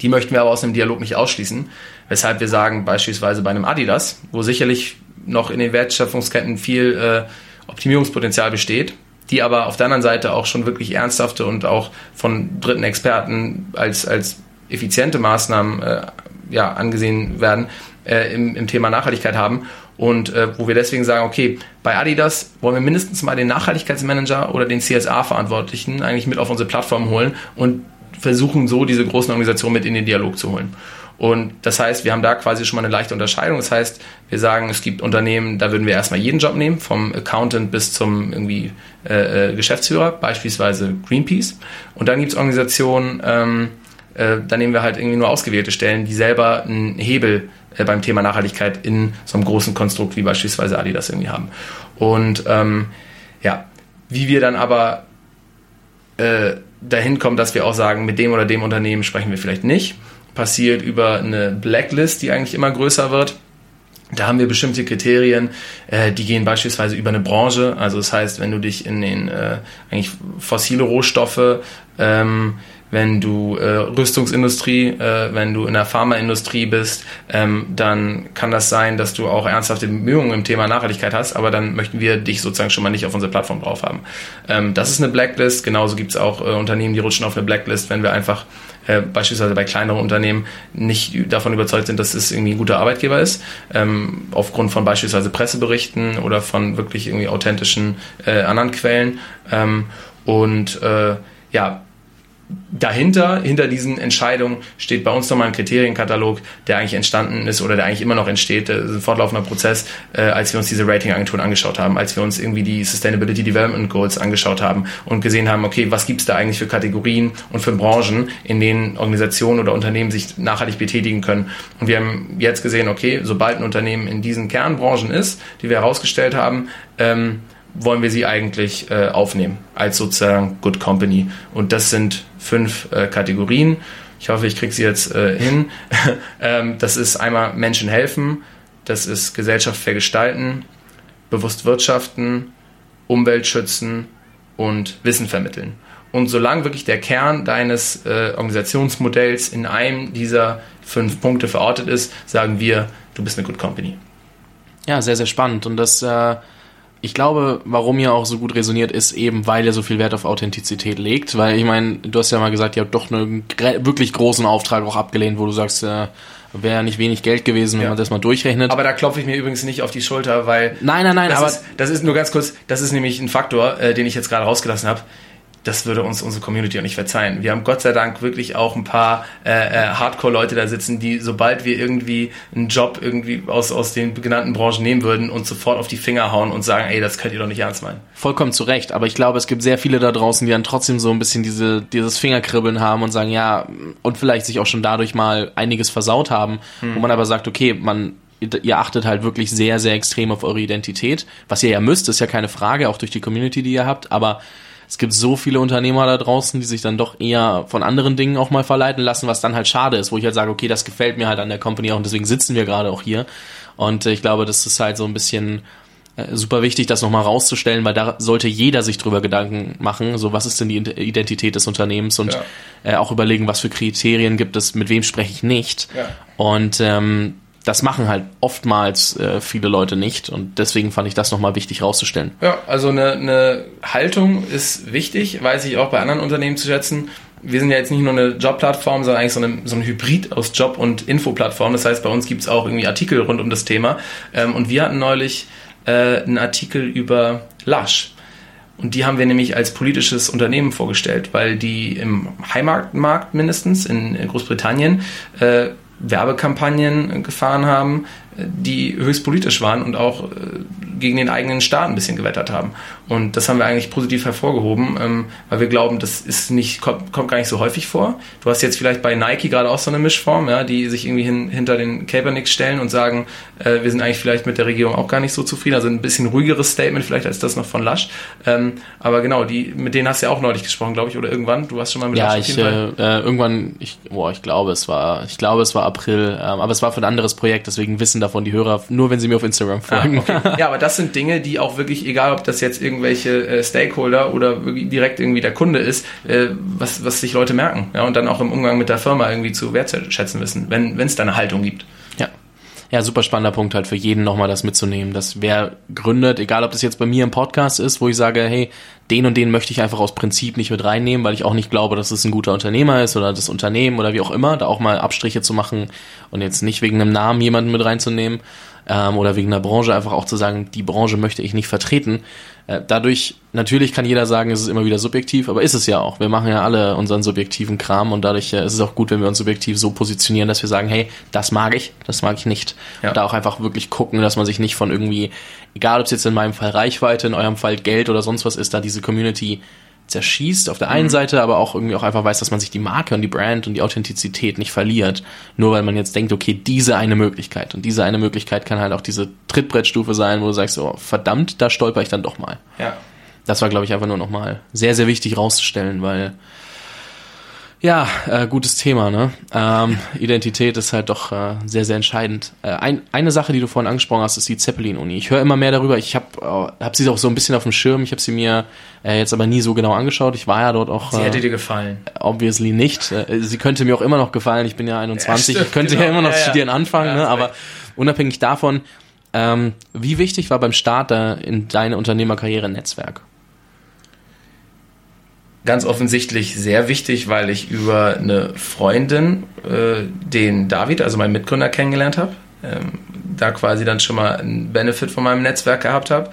Die möchten wir aber aus dem Dialog nicht ausschließen, weshalb wir sagen, beispielsweise bei einem Adidas, wo sicherlich noch in den Wertschöpfungsketten viel äh, Optimierungspotenzial besteht, die aber auf der anderen Seite auch schon wirklich ernsthafte und auch von dritten Experten als, als effiziente Maßnahmen äh, ja, angesehen werden äh, im, im Thema Nachhaltigkeit haben. Und äh, wo wir deswegen sagen, okay, bei Adidas wollen wir mindestens mal den Nachhaltigkeitsmanager oder den CSA-Verantwortlichen eigentlich mit auf unsere Plattform holen und versuchen so diese großen Organisationen mit in den Dialog zu holen. Und das heißt, wir haben da quasi schon mal eine leichte Unterscheidung. Das heißt, wir sagen, es gibt Unternehmen, da würden wir erstmal jeden Job nehmen, vom Accountant bis zum irgendwie äh, äh Geschäftsführer, beispielsweise Greenpeace. Und dann gibt es Organisationen, ähm, äh, da nehmen wir halt irgendwie nur ausgewählte Stellen, die selber einen Hebel äh, beim Thema Nachhaltigkeit in so einem großen Konstrukt wie beispielsweise Adidas irgendwie haben. Und ähm, ja, wie wir dann aber äh, dahin kommen, dass wir auch sagen, mit dem oder dem Unternehmen sprechen wir vielleicht nicht passiert über eine Blacklist, die eigentlich immer größer wird. Da haben wir bestimmte Kriterien, äh, die gehen beispielsweise über eine Branche. Also das heißt, wenn du dich in den äh, eigentlich fossile Rohstoffe, ähm, wenn du äh, Rüstungsindustrie, äh, wenn du in der Pharmaindustrie bist, ähm, dann kann das sein, dass du auch ernsthafte Bemühungen im Thema Nachhaltigkeit hast, aber dann möchten wir dich sozusagen schon mal nicht auf unsere Plattform drauf haben. Ähm, das ist eine Blacklist. Genauso gibt es auch äh, Unternehmen, die rutschen auf eine Blacklist, wenn wir einfach äh, beispielsweise bei kleineren Unternehmen nicht davon überzeugt sind, dass es irgendwie ein guter Arbeitgeber ist, ähm, aufgrund von beispielsweise Presseberichten oder von wirklich irgendwie authentischen äh, anderen Quellen. Ähm, und äh, ja, dahinter, hinter diesen Entscheidungen, steht bei uns nochmal ein Kriterienkatalog, der eigentlich entstanden ist oder der eigentlich immer noch entsteht. Das ist ein fortlaufender Prozess, äh, als wir uns diese Ratingagenturen angeschaut haben, als wir uns irgendwie die Sustainability Development Goals angeschaut haben und gesehen haben, okay, was gibt's da eigentlich für Kategorien und für Branchen, in denen Organisationen oder Unternehmen sich nachhaltig betätigen können. Und wir haben jetzt gesehen, okay, sobald ein Unternehmen in diesen Kernbranchen ist, die wir herausgestellt haben, ähm, wollen wir sie eigentlich äh, aufnehmen als sozusagen Good Company. Und das sind fünf äh, Kategorien. Ich hoffe, ich kriege sie jetzt äh, hin. ähm, das ist einmal Menschen helfen, das ist Gesellschaft vergestalten, bewusst wirtschaften, Umwelt schützen und Wissen vermitteln. Und solange wirklich der Kern deines äh, Organisationsmodells in einem dieser fünf Punkte verortet ist, sagen wir, du bist eine Good Company. Ja, sehr, sehr spannend. Und das äh, ich glaube, warum ihr auch so gut resoniert, ist eben, weil ihr so viel Wert auf Authentizität legt. Weil ich meine, du hast ja mal gesagt, ihr habt doch einen wirklich großen Auftrag auch abgelehnt, wo du sagst, äh, wäre nicht wenig Geld gewesen, wenn ja. man das mal durchrechnet. Aber da klopfe ich mir übrigens nicht auf die Schulter, weil. Nein, nein, nein, das aber. Ist, das ist nur ganz kurz, das ist nämlich ein Faktor, äh, den ich jetzt gerade rausgelassen habe das würde uns unsere Community auch nicht verzeihen. Wir haben Gott sei Dank wirklich auch ein paar äh, äh, Hardcore-Leute da sitzen, die, sobald wir irgendwie einen Job irgendwie aus, aus den genannten Branchen nehmen würden, uns sofort auf die Finger hauen und sagen, ey, das könnt ihr doch nicht ernst meinen. Vollkommen zu Recht, aber ich glaube, es gibt sehr viele da draußen, die dann trotzdem so ein bisschen diese, dieses Fingerkribbeln haben und sagen, ja, und vielleicht sich auch schon dadurch mal einiges versaut haben, hm. wo man aber sagt, okay, man ihr achtet halt wirklich sehr, sehr extrem auf eure Identität. Was ihr ja müsst, ist ja keine Frage, auch durch die Community, die ihr habt, aber es gibt so viele Unternehmer da draußen, die sich dann doch eher von anderen Dingen auch mal verleiten lassen, was dann halt schade ist, wo ich halt sage, okay, das gefällt mir halt an der Company auch und deswegen sitzen wir gerade auch hier. Und ich glaube, das ist halt so ein bisschen äh, super wichtig, das nochmal rauszustellen, weil da sollte jeder sich drüber Gedanken machen, so was ist denn die Identität des Unternehmens und ja. äh, auch überlegen, was für Kriterien gibt es, mit wem spreche ich nicht. Ja. Und ähm, das machen halt oftmals äh, viele Leute nicht und deswegen fand ich das nochmal wichtig rauszustellen. Ja, also eine, eine Haltung ist wichtig, weiß ich auch bei anderen Unternehmen zu schätzen. Wir sind ja jetzt nicht nur eine Jobplattform, sondern eigentlich so, eine, so ein Hybrid aus Job- und Infoplattform. Das heißt, bei uns gibt es auch irgendwie Artikel rund um das Thema. Ähm, und wir hatten neulich äh, einen Artikel über Lush. Und die haben wir nämlich als politisches Unternehmen vorgestellt, weil die im Heimatmarkt mindestens in Großbritannien äh, Werbekampagnen gefahren haben, die höchst politisch waren und auch äh, gegen den eigenen Staat ein bisschen gewettert haben. Und das haben wir eigentlich positiv hervorgehoben, ähm, weil wir glauben, das ist nicht, kommt, kommt gar nicht so häufig vor. Du hast jetzt vielleicht bei Nike gerade auch so eine Mischform, ja, die sich irgendwie hin, hinter den Kaepernicks stellen und sagen, äh, wir sind eigentlich vielleicht mit der Regierung auch gar nicht so zufrieden. Also ein bisschen ruhigeres Statement vielleicht als das noch von Lush. Ähm, aber genau, die, mit denen hast du ja auch neulich gesprochen, glaube ich, oder irgendwann. Du hast schon mal mit ja, Lush ich, äh, äh, irgendwann, ich, boah, ich glaube, es war, ich glaube, es war April, ähm, aber es war für ein anderes Projekt, deswegen wissen davon die Hörer nur, wenn sie mir auf Instagram ah, folgen. Ah, okay. Ja, aber das sind Dinge, die auch wirklich, egal ob das jetzt irgendwelche äh, Stakeholder oder direkt irgendwie der Kunde ist, äh, was, was sich Leute merken. Ja, und dann auch im Umgang mit der Firma irgendwie zu wertschätzen wissen, wenn es da eine Haltung gibt. Ja. Super spannender Punkt halt für jeden nochmal das mitzunehmen, dass wer gründet, egal ob das jetzt bei mir im Podcast ist, wo ich sage, hey, den und den möchte ich einfach aus Prinzip nicht mit reinnehmen, weil ich auch nicht glaube, dass es ein guter Unternehmer ist oder das Unternehmen oder wie auch immer, da auch mal Abstriche zu machen und jetzt nicht wegen einem Namen jemanden mit reinzunehmen ähm, oder wegen der Branche einfach auch zu sagen, die Branche möchte ich nicht vertreten. Äh, dadurch, natürlich kann jeder sagen, es ist immer wieder subjektiv, aber ist es ja auch. Wir machen ja alle unseren subjektiven Kram und dadurch äh, ist es auch gut, wenn wir uns subjektiv so positionieren, dass wir sagen, hey, das mag ich, das mag ich nicht. Ja. Und da auch einfach wirklich gucken, dass man sich nicht von irgendwie, egal ob es jetzt in meinem Fall Reichweite, in eurem Fall Geld oder sonst was ist, da diese Community zerschießt auf der einen mhm. Seite, aber auch irgendwie auch einfach weiß, dass man sich die Marke und die Brand und die Authentizität nicht verliert, nur weil man jetzt denkt, okay, diese eine Möglichkeit und diese eine Möglichkeit kann halt auch diese Trittbrettstufe sein, wo du sagst, oh, verdammt, da stolper ich dann doch mal. Ja. Das war, glaube ich, einfach nur nochmal sehr, sehr wichtig rauszustellen, weil ja, äh, gutes Thema, ne? Ähm, Identität ist halt doch äh, sehr, sehr entscheidend. Äh, ein, eine Sache, die du vorhin angesprochen hast, ist die Zeppelin-Uni. Ich höre immer mehr darüber. Ich habe äh, hab sie auch so ein bisschen auf dem Schirm. Ich habe sie mir äh, jetzt aber nie so genau angeschaut. Ich war ja dort auch. Sie hätte äh, dir gefallen. Obviously nicht. Äh, sie könnte mir auch immer noch gefallen. Ich bin ja 21. Ja, stimmt, ich könnte genau. ja immer noch ja, studieren anfangen, ja, ne? Aber unabhängig davon, ähm, wie wichtig war beim Start da in deine Unternehmerkarriere Netzwerk? Ganz offensichtlich sehr wichtig, weil ich über eine Freundin äh, den David, also meinen Mitgründer, kennengelernt habe. Ähm, da quasi dann schon mal einen Benefit von meinem Netzwerk gehabt habe.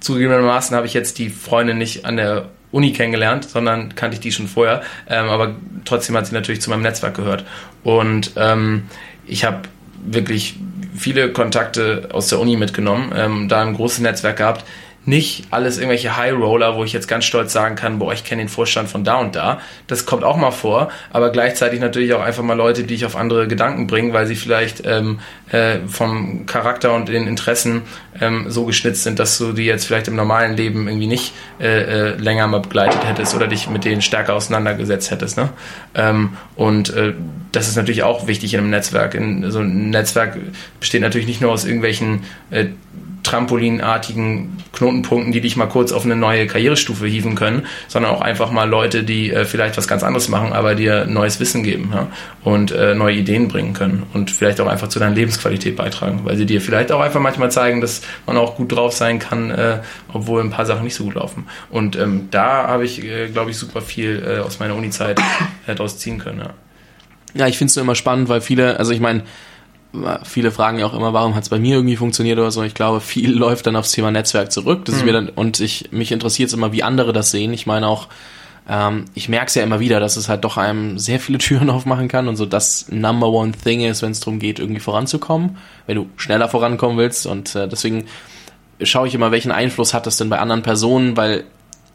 Zugegebenermaßen habe ich jetzt die Freundin nicht an der Uni kennengelernt, sondern kannte ich die schon vorher. Ähm, aber trotzdem hat sie natürlich zu meinem Netzwerk gehört. Und ähm, ich habe wirklich viele Kontakte aus der Uni mitgenommen, ähm, da ein großes Netzwerk gehabt nicht alles irgendwelche High Roller, wo ich jetzt ganz stolz sagen kann, boah, ich kenne den Vorstand von da und da. Das kommt auch mal vor, aber gleichzeitig natürlich auch einfach mal Leute, die ich auf andere Gedanken bringen, weil sie vielleicht ähm, äh, vom Charakter und den Interessen ähm, so geschnitzt sind, dass du die jetzt vielleicht im normalen Leben irgendwie nicht äh, äh, länger mal begleitet hättest oder dich mit denen stärker auseinandergesetzt hättest. Ne? Ähm, und äh, das ist natürlich auch wichtig in einem Netzwerk. In, so ein Netzwerk besteht natürlich nicht nur aus irgendwelchen äh, trampolinartigen Knotenpunkten, die dich mal kurz auf eine neue Karrierestufe hieven können, sondern auch einfach mal Leute, die äh, vielleicht was ganz anderes machen, aber dir neues Wissen geben ja? und äh, neue Ideen bringen können und vielleicht auch einfach zu deiner Lebensqualität beitragen, weil sie dir vielleicht auch einfach manchmal zeigen, dass man auch gut drauf sein kann, äh, obwohl ein paar Sachen nicht so gut laufen. Und ähm, da habe ich, äh, glaube ich, super viel äh, aus meiner Uni-Zeit äh, daraus ziehen können. Ja, ja ich finde es immer spannend, weil viele, also ich meine, viele fragen ja auch immer, warum hat es bei mir irgendwie funktioniert oder so. Ich glaube, viel läuft dann aufs Thema Netzwerk zurück. Das mhm. ist mir dann, und ich, mich interessiert es immer, wie andere das sehen. Ich meine auch, ähm, ich merke es ja immer wieder, dass es halt doch einem sehr viele Türen aufmachen kann und so das Number One Thing ist, wenn es darum geht, irgendwie voranzukommen, wenn du schneller vorankommen willst. Und äh, deswegen schaue ich immer, welchen Einfluss hat das denn bei anderen Personen, weil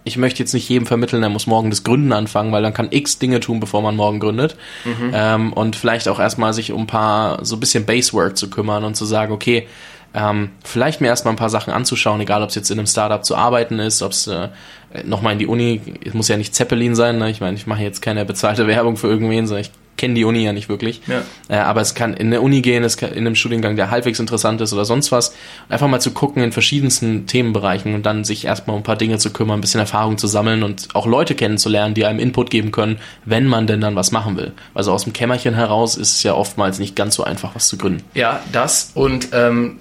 ich möchte jetzt nicht jedem vermitteln, er muss morgen das Gründen anfangen, weil dann kann x Dinge tun, bevor man morgen gründet. Mhm. Ähm, und vielleicht auch erstmal sich um ein paar, so ein bisschen Basework zu kümmern und zu sagen, okay, ähm, vielleicht mir erstmal ein paar Sachen anzuschauen, egal ob es jetzt in einem Startup zu arbeiten ist, ob es äh, nochmal in die Uni, es muss ja nicht Zeppelin sein, ne? ich meine, ich mache jetzt keine bezahlte Werbung für irgendwen, sondern ich kenne die Uni ja nicht wirklich. Ja. Äh, aber es kann in der Uni gehen, es kann in einem Studiengang, der halbwegs interessant ist oder sonst was. Einfach mal zu gucken in verschiedensten Themenbereichen und dann sich erstmal um ein paar Dinge zu kümmern, ein bisschen Erfahrung zu sammeln und auch Leute kennenzulernen, die einem Input geben können, wenn man denn dann was machen will. Also aus dem Kämmerchen heraus ist es ja oftmals nicht ganz so einfach, was zu gründen. Ja, das und ähm,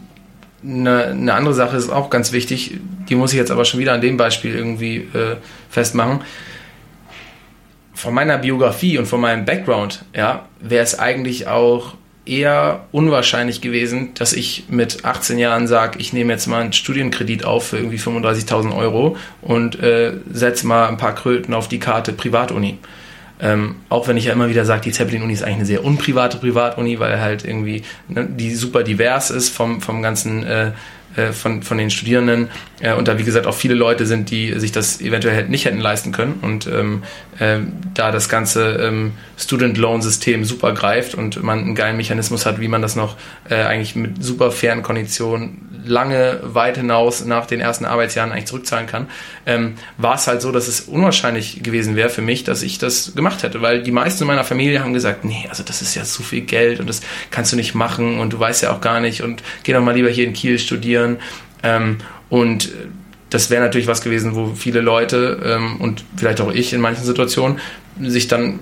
eine, eine andere Sache ist auch ganz wichtig, die muss ich jetzt aber schon wieder an dem Beispiel irgendwie äh, festmachen von meiner Biografie und von meinem Background, ja, wäre es eigentlich auch eher unwahrscheinlich gewesen, dass ich mit 18 Jahren sage, ich nehme jetzt mal einen Studienkredit auf für irgendwie 35.000 Euro und äh, setze mal ein paar Kröten auf die Karte Privatuni. Ähm, auch wenn ich ja immer wieder sage, die Zeppelin-Uni ist eigentlich eine sehr unprivate Privatuni, weil halt irgendwie ne, die super divers ist vom, vom ganzen äh, von, von den Studierenden äh, und da wie gesagt auch viele Leute sind, die sich das eventuell nicht hätten leisten können. Und ähm, äh, da das ganze ähm, Student Loan System super greift und man einen geilen Mechanismus hat, wie man das noch äh, eigentlich mit super fairen Konditionen lange weit hinaus nach den ersten Arbeitsjahren eigentlich zurückzahlen kann, ähm, war es halt so, dass es unwahrscheinlich gewesen wäre für mich, dass ich das gemacht hätte, weil die meisten meiner Familie haben gesagt, nee, also das ist ja zu viel Geld und das kannst du nicht machen und du weißt ja auch gar nicht und geh doch mal lieber hier in Kiel studieren ähm, und das wäre natürlich was gewesen, wo viele Leute ähm, und vielleicht auch ich in manchen Situationen sich dann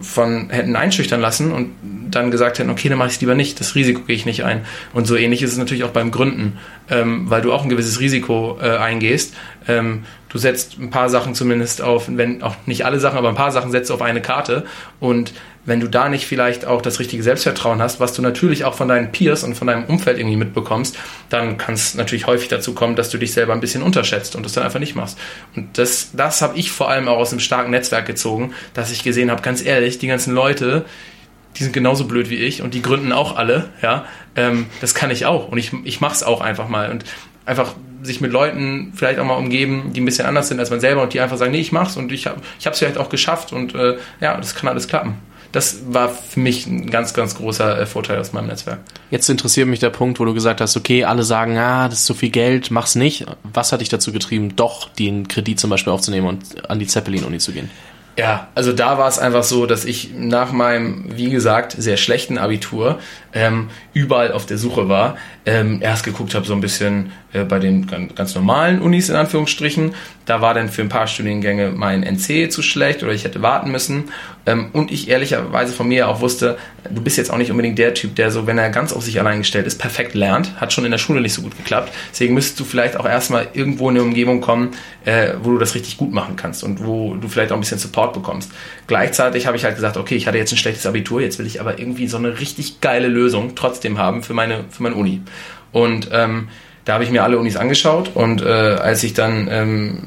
von hätten einschüchtern lassen und dann gesagt hätten, okay, dann mache ich es lieber nicht, das Risiko gehe ich nicht ein. Und so ähnlich ist es natürlich auch beim Gründen, ähm, weil du auch ein gewisses Risiko äh, eingehst. Ähm, du setzt ein paar Sachen zumindest auf, wenn auch nicht alle Sachen, aber ein paar Sachen setzt du auf eine Karte und wenn du da nicht vielleicht auch das richtige Selbstvertrauen hast, was du natürlich auch von deinen Peers und von deinem Umfeld irgendwie mitbekommst, dann kann es natürlich häufig dazu kommen, dass du dich selber ein bisschen unterschätzt und das dann einfach nicht machst. Und das, das habe ich vor allem auch aus einem starken Netzwerk gezogen, dass ich gesehen habe, ganz ehrlich, die ganzen Leute, die sind genauso blöd wie ich und die gründen auch alle, ja, ähm, das kann ich auch und ich, ich mache es auch einfach mal und einfach sich mit Leuten vielleicht auch mal umgeben, die ein bisschen anders sind als man selber und die einfach sagen, nee, ich mach's und ich habe ich vielleicht auch geschafft und äh, ja, das kann alles klappen. Das war für mich ein ganz, ganz großer äh, Vorteil aus meinem Netzwerk. Jetzt interessiert mich der Punkt, wo du gesagt hast, okay, alle sagen, ah, das ist zu viel Geld, mach's nicht. Was hat dich dazu getrieben, doch den Kredit zum Beispiel aufzunehmen und an die Zeppelin-Uni zu gehen? Ja, also da war es einfach so, dass ich nach meinem, wie gesagt, sehr schlechten Abitur ähm, überall auf der Suche war. Ähm, erst geguckt habe so ein bisschen äh, bei den ganz normalen Unis in Anführungsstrichen. Da war dann für ein paar Studiengänge mein NC zu schlecht oder ich hätte warten müssen. Ähm, und ich ehrlicherweise von mir auch wusste, du bist jetzt auch nicht unbedingt der Typ, der so, wenn er ganz auf sich allein gestellt ist, perfekt lernt. Hat schon in der Schule nicht so gut geklappt. Deswegen müsstest du vielleicht auch erstmal irgendwo in eine Umgebung kommen, äh, wo du das richtig gut machen kannst und wo du vielleicht auch ein bisschen Support bekommst. Gleichzeitig habe ich halt gesagt, okay, ich hatte jetzt ein schlechtes Abitur, jetzt will ich aber irgendwie so eine richtig geile Lösung trotzdem haben für meine, für meine Uni. Und ähm, da habe ich mir alle Unis angeschaut und äh, als ich dann ähm,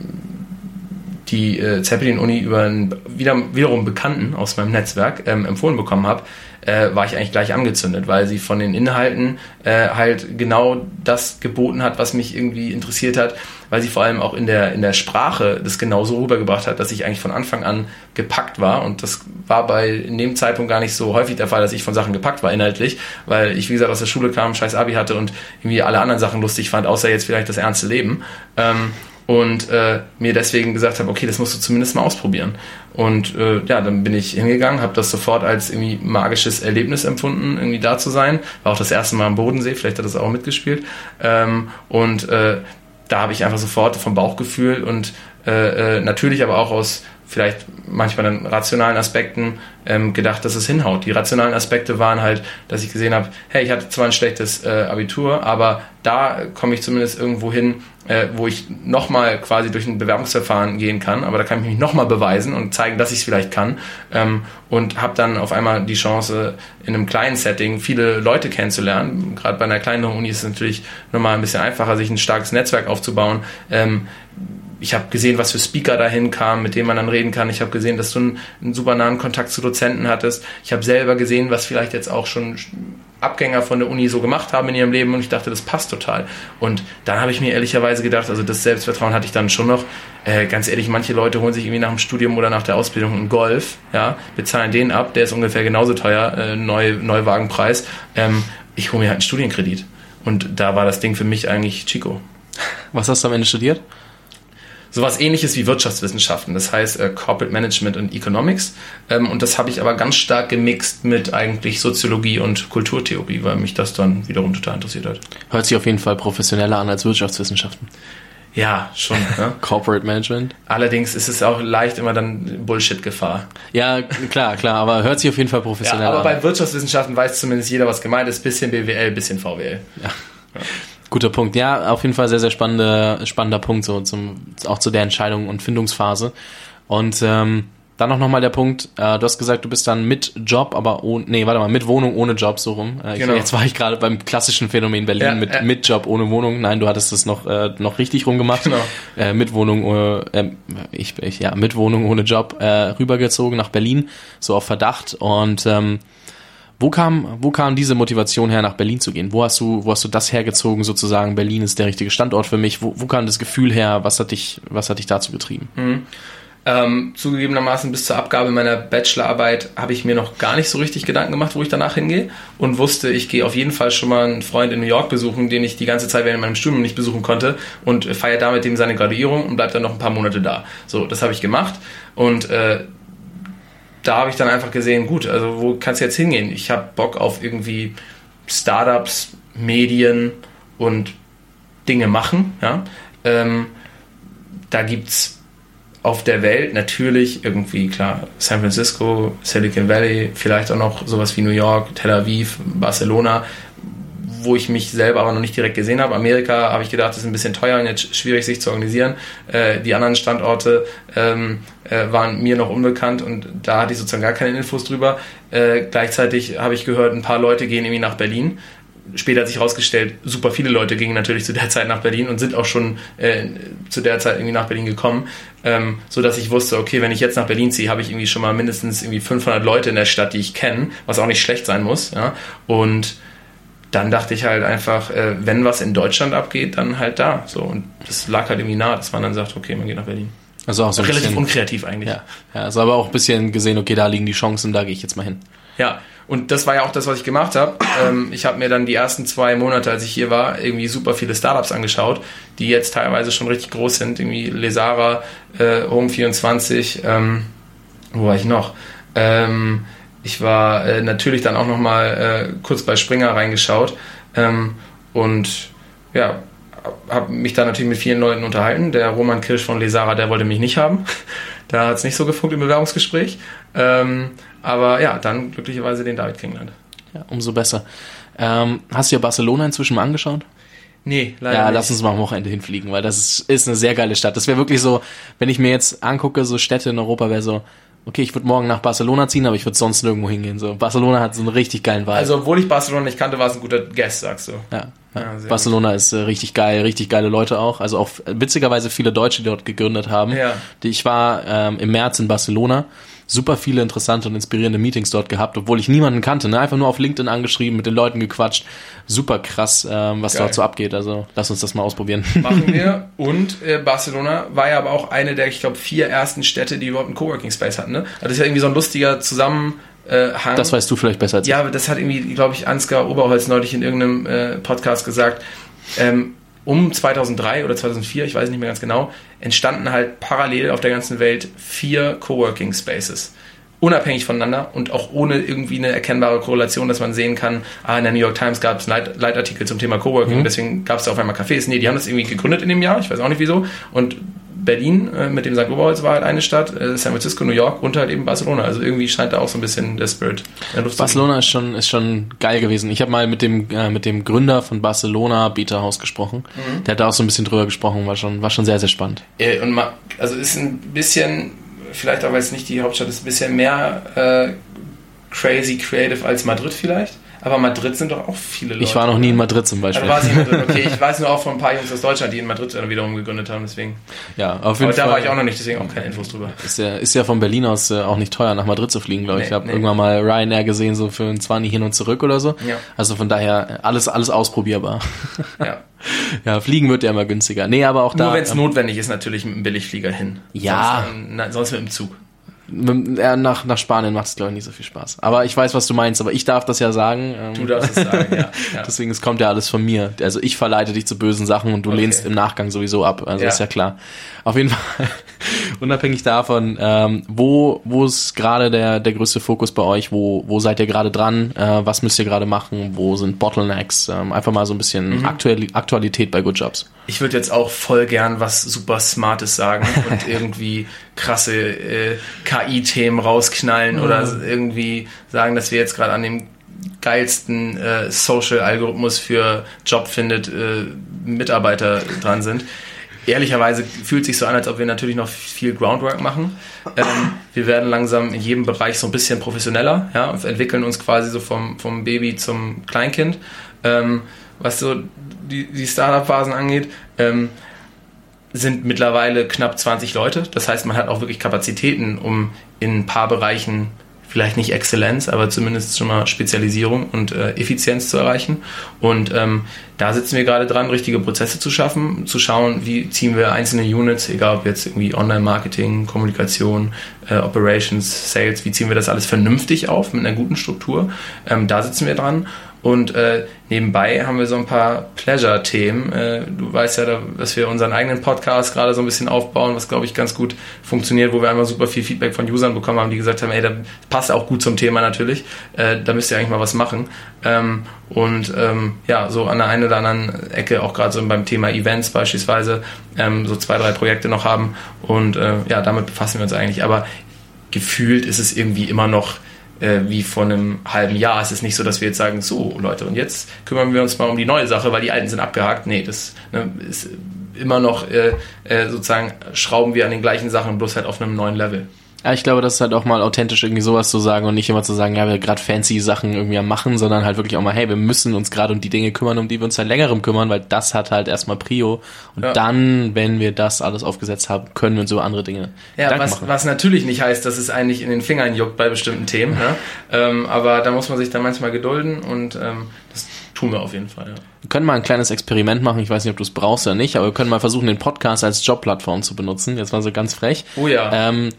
die äh, Zeppelin-Uni über einen wieder, wiederum Bekannten aus meinem Netzwerk ähm, empfohlen bekommen habe, äh, war ich eigentlich gleich angezündet, weil sie von den Inhalten äh, halt genau das geboten hat, was mich irgendwie interessiert hat, weil sie vor allem auch in der, in der Sprache das genauso rübergebracht hat, dass ich eigentlich von Anfang an gepackt war und das war bei in dem Zeitpunkt gar nicht so häufig der Fall, dass ich von Sachen gepackt war inhaltlich, weil ich wie gesagt aus der Schule kam, scheiß Abi hatte und irgendwie alle anderen Sachen lustig fand, außer jetzt vielleicht das ernste Leben. Ähm, und äh, mir deswegen gesagt habe, okay, das musst du zumindest mal ausprobieren. Und äh, ja, dann bin ich hingegangen, habe das sofort als irgendwie magisches Erlebnis empfunden, irgendwie da zu sein. War auch das erste Mal am Bodensee, vielleicht hat das auch mitgespielt. Ähm, und äh, da habe ich einfach sofort vom Bauchgefühl und äh, äh, natürlich aber auch aus vielleicht manchmal dann rationalen Aspekten ähm, gedacht, dass es hinhaut. Die rationalen Aspekte waren halt, dass ich gesehen habe, hey, ich hatte zwar ein schlechtes äh, Abitur, aber da komme ich zumindest irgendwo hin, äh, wo ich nochmal quasi durch ein Bewerbungsverfahren gehen kann, aber da kann ich mich nochmal beweisen und zeigen, dass ich es vielleicht kann ähm, und habe dann auf einmal die Chance, in einem kleinen Setting viele Leute kennenzulernen. Gerade bei einer kleinen Uni ist es natürlich nochmal ein bisschen einfacher, sich ein starkes Netzwerk aufzubauen. Ähm, ich habe gesehen, was für Speaker dahin kamen, mit denen man dann reden kann. Ich habe gesehen, dass du einen, einen, super nahen Kontakt zu Dozenten hattest. Ich habe selber gesehen, was vielleicht jetzt auch schon Abgänger von der Uni so gemacht haben in ihrem Leben und ich dachte, das passt total. Und dann habe ich mir ehrlicherweise gedacht, also das Selbstvertrauen hatte ich dann schon noch. Äh, ganz ehrlich, manche Leute holen sich irgendwie nach dem Studium oder nach der Ausbildung einen Golf, ja, bezahlen den ab, der ist ungefähr genauso teuer, äh, Neu, Neuwagenpreis. Ähm, ich hole mir halt einen Studienkredit. Und da war das Ding für mich eigentlich Chico. Was hast du am Ende studiert? Sowas ähnliches wie Wirtschaftswissenschaften, das heißt äh, Corporate Management und Economics. Ähm, und das habe ich aber ganz stark gemixt mit eigentlich Soziologie und Kulturtheorie, weil mich das dann wiederum total interessiert hat. Hört sich auf jeden Fall professioneller an als Wirtschaftswissenschaften. Ja, schon. Ne? Corporate Management. Allerdings ist es auch leicht immer dann Bullshit-Gefahr. Ja, klar, klar, aber hört sich auf jeden Fall professioneller an. Ja, aber an. bei Wirtschaftswissenschaften weiß zumindest jeder, was gemeint ist. Bisschen BWL, bisschen VWL. Ja. ja. Guter Punkt. Ja, auf jeden Fall sehr, sehr spannender, spannender Punkt, so zum, auch zu der Entscheidung und Findungsphase. Und ähm, dann noch mal der Punkt, äh, du hast gesagt, du bist dann mit Job, aber ohne, nee, warte mal, mit Wohnung ohne Job, so rum. Äh, genau. ich, jetzt war ich gerade beim klassischen Phänomen Berlin ja, mit, äh, mit Job ohne Wohnung. Nein, du hattest das noch, äh, noch richtig rumgemacht. Genau. Äh, mit Wohnung, äh, ich, ich, ja, mit Wohnung ohne Job äh, rübergezogen nach Berlin, so auf Verdacht. Und ähm, wo kam, wo kam diese Motivation her, nach Berlin zu gehen? Wo hast du, wo hast du das hergezogen, sozusagen, Berlin ist der richtige Standort für mich? Wo, wo kam das Gefühl her? Was hat dich, was hat dich dazu getrieben? Mhm. Ähm, zugegebenermaßen bis zur Abgabe meiner Bachelorarbeit habe ich mir noch gar nicht so richtig Gedanken gemacht, wo ich danach hingehe und wusste, ich gehe auf jeden Fall schon mal einen Freund in New York besuchen, den ich die ganze Zeit während meinem Studium nicht besuchen konnte und feiere damit dem seine Graduierung und bleibe dann noch ein paar Monate da. So, das habe ich gemacht und äh, da habe ich dann einfach gesehen, gut, also wo kannst du jetzt hingehen? Ich habe Bock auf irgendwie Startups, Medien und Dinge machen. Ja? Ähm, da gibt es auf der Welt natürlich irgendwie, klar, San Francisco, Silicon Valley, vielleicht auch noch sowas wie New York, Tel Aviv, Barcelona, wo ich mich selber aber noch nicht direkt gesehen habe. Amerika habe ich gedacht, ist ein bisschen teuer und jetzt schwierig sich zu organisieren. Äh, die anderen Standorte ähm, äh, waren mir noch unbekannt und da hatte ich sozusagen gar keine Infos drüber. Äh, gleichzeitig habe ich gehört, ein paar Leute gehen irgendwie nach Berlin. Später hat sich herausgestellt, super viele Leute gingen natürlich zu der Zeit nach Berlin und sind auch schon äh, zu der Zeit irgendwie nach Berlin gekommen, ähm, so dass ich wusste, okay, wenn ich jetzt nach Berlin ziehe, habe ich irgendwie schon mal mindestens irgendwie 500 Leute in der Stadt, die ich kenne, was auch nicht schlecht sein muss. Ja? Und dann dachte ich halt einfach, äh, wenn was in Deutschland abgeht, dann halt da. So und das lag halt irgendwie nah, dass man dann sagt, okay, man geht nach Berlin. Also auch so relativ bisschen, unkreativ eigentlich. Ja, ja, also aber auch ein bisschen gesehen, okay, da liegen die Chancen, da gehe ich jetzt mal hin. Ja, und das war ja auch das, was ich gemacht habe. Ähm, ich habe mir dann die ersten zwei Monate, als ich hier war, irgendwie super viele Startups angeschaut, die jetzt teilweise schon richtig groß sind. Irgendwie Lesara, äh, Home24, ähm, wo war ich noch? Ähm, ich war äh, natürlich dann auch noch mal äh, kurz bei Springer reingeschaut ähm, und ja, habe mich da natürlich mit vielen Leuten unterhalten. Der Roman Kirsch von Lesara, der wollte mich nicht haben. da hat es nicht so gefunkt im Bewerbungsgespräch. Ähm, aber ja, dann glücklicherweise den David kennengelernt. Ja, umso besser. Ähm, hast du dir Barcelona inzwischen mal angeschaut? Nee, leider Ja, nicht. lass uns mal am Wochenende hinfliegen, weil das ist, ist eine sehr geile Stadt. Das wäre wirklich so, wenn ich mir jetzt angucke, so Städte in Europa, wäre so, okay, ich würde morgen nach Barcelona ziehen, aber ich würde sonst nirgendwo hingehen. So, Barcelona hat so einen richtig geilen Vibe. Also, obwohl ich Barcelona nicht kannte, war es ein guter Guest, sagst du. Ja, Ja, Barcelona gut. ist äh, richtig geil, richtig geile Leute auch. Also auch witzigerweise viele Deutsche, die dort gegründet haben. Ja. Die, ich war ähm, im März in Barcelona super viele interessante und inspirierende Meetings dort gehabt, obwohl ich niemanden kannte. Ne? Einfach nur auf LinkedIn angeschrieben, mit den Leuten gequatscht. Super krass, ähm, was Geil. dort so abgeht. Also lass uns das mal ausprobieren. Machen wir. Und äh, Barcelona war ja aber auch eine der, ich glaube, vier ersten Städte, die überhaupt einen Coworking Space hatten. Ne? Also das ist ja irgendwie so ein lustiger Zusammen. Hang. Das weißt du vielleicht besser als ich. Ja, aber das hat irgendwie, glaube ich, Ansgar Oberholz neulich in irgendeinem äh, Podcast gesagt. Ähm, um 2003 oder 2004, ich weiß nicht mehr ganz genau, entstanden halt parallel auf der ganzen Welt vier Coworking Spaces. Unabhängig voneinander und auch ohne irgendwie eine erkennbare Korrelation, dass man sehen kann, ah, in der New York Times gab es Leit Leitartikel zum Thema Coworking, mhm. deswegen gab es auf einmal Cafés. Nee, die haben das irgendwie gegründet in dem Jahr, ich weiß auch nicht wieso. Und Berlin äh, mit dem St. Oberholz war halt eine Stadt, äh, San Francisco, New York und halt eben Barcelona. Also irgendwie scheint da auch so ein bisschen der Spirit. Barcelona ist schon, ist schon geil gewesen. Ich habe mal mit dem, äh, mit dem Gründer von Barcelona Beta House gesprochen. Mhm. Der hat da auch so ein bisschen drüber gesprochen, war schon, war schon sehr, sehr spannend. Und ma, also ist ein bisschen, vielleicht auch weil es nicht die Hauptstadt ist, ein bisschen mehr äh, crazy creative als Madrid vielleicht. Aber Madrid sind doch auch viele Leute. Ich war noch nie in Madrid zum Beispiel. Also war in Madrid, okay. Ich weiß nur auch von ein paar Jungs aus Deutschland, die in Madrid dann wiederum gegründet haben, deswegen. Ja, auf jeden Aber Fall. da war ich auch noch nicht, deswegen auch keine Infos drüber. Ist ja, ist ja von Berlin aus äh, auch nicht teuer, nach Madrid zu fliegen, glaube ich. Nee, ich habe nee. irgendwann mal Ryanair gesehen, so für ein 20 hin und zurück oder so. Ja. Also von daher alles, alles ausprobierbar. Ja. ja, fliegen wird ja immer günstiger. Nee, aber auch da. Nur wenn es ähm, notwendig ist, natürlich mit einem Billigflieger hin. Ja. Sonst, na, sonst mit dem Zug nach, nach Spanien macht es, glaube ich, nicht so viel Spaß. Aber ich weiß, was du meinst, aber ich darf das ja sagen. Ähm, du darfst es sagen, ja. ja. Deswegen, es kommt ja alles von mir. Also ich verleite dich zu bösen Sachen und du okay. lehnst im Nachgang sowieso ab. Also ja. ist ja klar. Auf jeden Fall, unabhängig davon, ähm, wo, wo ist gerade der, der größte Fokus bei euch? Wo, wo seid ihr gerade dran? Äh, was müsst ihr gerade machen? Wo sind Bottlenecks? Ähm, einfach mal so ein bisschen mhm. Aktuell, Aktualität bei Good Jobs. Ich würde jetzt auch voll gern was super Smartes sagen und irgendwie krasse äh, KI-Themen rausknallen mhm. oder irgendwie sagen, dass wir jetzt gerade an dem geilsten äh, Social-Algorithmus für Job findet äh, Mitarbeiter dran sind. Ehrlicherweise fühlt sich so an, als ob wir natürlich noch viel Groundwork machen. Ähm, wir werden langsam in jedem Bereich so ein bisschen professioneller, ja, und entwickeln uns quasi so vom, vom Baby zum Kleinkind. Ähm, was so die, die Startup-Phasen angeht. Ähm, sind mittlerweile knapp 20 Leute. Das heißt, man hat auch wirklich Kapazitäten, um in ein paar Bereichen vielleicht nicht Exzellenz, aber zumindest schon mal Spezialisierung und äh, Effizienz zu erreichen. Und ähm, da sitzen wir gerade dran, richtige Prozesse zu schaffen, zu schauen, wie ziehen wir einzelne Units, egal ob jetzt irgendwie Online-Marketing, Kommunikation, äh, Operations, Sales, wie ziehen wir das alles vernünftig auf mit einer guten Struktur. Ähm, da sitzen wir dran und äh, nebenbei haben wir so ein paar Pleasure-Themen. Äh, du weißt ja, dass wir unseren eigenen Podcast gerade so ein bisschen aufbauen, was glaube ich ganz gut funktioniert, wo wir einfach super viel Feedback von Usern bekommen haben, die gesagt haben, ey, das passt auch gut zum Thema natürlich. Äh, da müsst ihr eigentlich mal was machen. Ähm, und ähm, ja, so an der einen oder anderen Ecke, auch gerade so beim Thema Events beispielsweise, ähm, so zwei, drei Projekte noch haben. Und äh, ja, damit befassen wir uns eigentlich. Aber gefühlt ist es irgendwie immer noch äh, wie vor einem halben Jahr. Es ist nicht so, dass wir jetzt sagen, so Leute, und jetzt kümmern wir uns mal um die neue Sache, weil die alten sind abgehakt. Nee, das ne, ist immer noch äh, äh, sozusagen, schrauben wir an den gleichen Sachen, bloß halt auf einem neuen Level. Ja, ich glaube, das ist halt auch mal authentisch, irgendwie sowas zu sagen und nicht immer zu sagen, ja, wir gerade fancy Sachen irgendwie am machen, sondern halt wirklich auch mal, hey, wir müssen uns gerade um die Dinge kümmern, um die wir uns seit längerem kümmern, weil das hat halt erstmal Prio. Und ja. dann, wenn wir das alles aufgesetzt haben, können wir uns über andere Dinge ja, was, machen. was natürlich nicht heißt, dass es eigentlich in den Fingern juckt bei bestimmten Themen. ne? ähm, aber da muss man sich dann manchmal gedulden und ähm, das tun wir auf jeden Fall, ja. Wir können mal ein kleines Experiment machen. Ich weiß nicht, ob du es brauchst oder nicht, aber wir können mal versuchen, den Podcast als Jobplattform zu benutzen. Jetzt war so ganz frech. Oh ja. Ähm,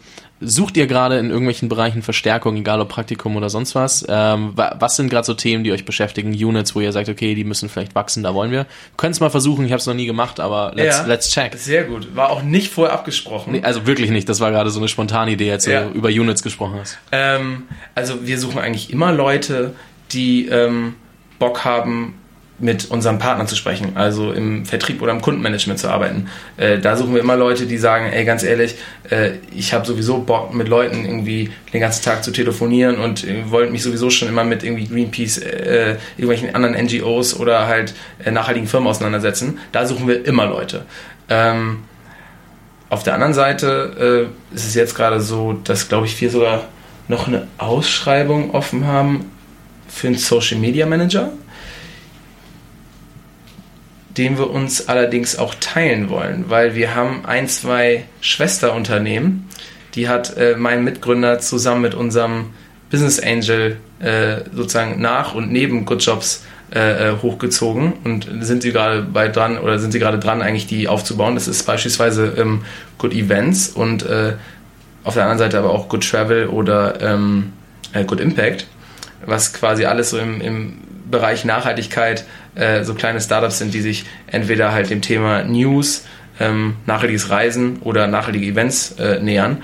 Sucht ihr gerade in irgendwelchen Bereichen Verstärkung, egal ob Praktikum oder sonst was? Ähm, was sind gerade so Themen, die euch beschäftigen? Units, wo ihr sagt, okay, die müssen vielleicht wachsen, da wollen wir. Können es mal versuchen, ich habe es noch nie gemacht, aber let's, ja, let's check. Sehr gut. War auch nicht vorher abgesprochen. Nee, also wirklich nicht. Das war gerade so eine spontane Idee, als ja. du über Units gesprochen hast. Ähm, also wir suchen eigentlich immer Leute, die ähm, Bock haben, mit unseren Partnern zu sprechen, also im Vertrieb oder im Kundenmanagement zu arbeiten. Äh, da suchen wir immer Leute, die sagen, ey, ganz ehrlich, äh, ich habe sowieso Bock, mit Leuten irgendwie den ganzen Tag zu telefonieren und äh, wollte mich sowieso schon immer mit irgendwie Greenpeace, äh, irgendwelchen anderen NGOs oder halt äh, nachhaltigen Firmen auseinandersetzen. Da suchen wir immer Leute. Ähm, auf der anderen Seite äh, ist es jetzt gerade so, dass, glaube ich, wir sogar noch eine Ausschreibung offen haben für einen Social Media Manager den wir uns allerdings auch teilen wollen, weil wir haben ein, zwei Schwesterunternehmen, die hat äh, mein Mitgründer zusammen mit unserem Business Angel äh, sozusagen nach und neben Good Jobs äh, äh hochgezogen und sind sie gerade bei dran oder sind sie gerade dran, eigentlich die aufzubauen. Das ist beispielsweise ähm, Good Events und äh, auf der anderen Seite aber auch Good Travel oder ähm, äh, Good Impact, was quasi alles so im, im Bereich Nachhaltigkeit äh, so kleine Startups sind, die sich entweder halt dem Thema News, ähm, nachhaltiges Reisen oder nachhaltige Events äh, nähern.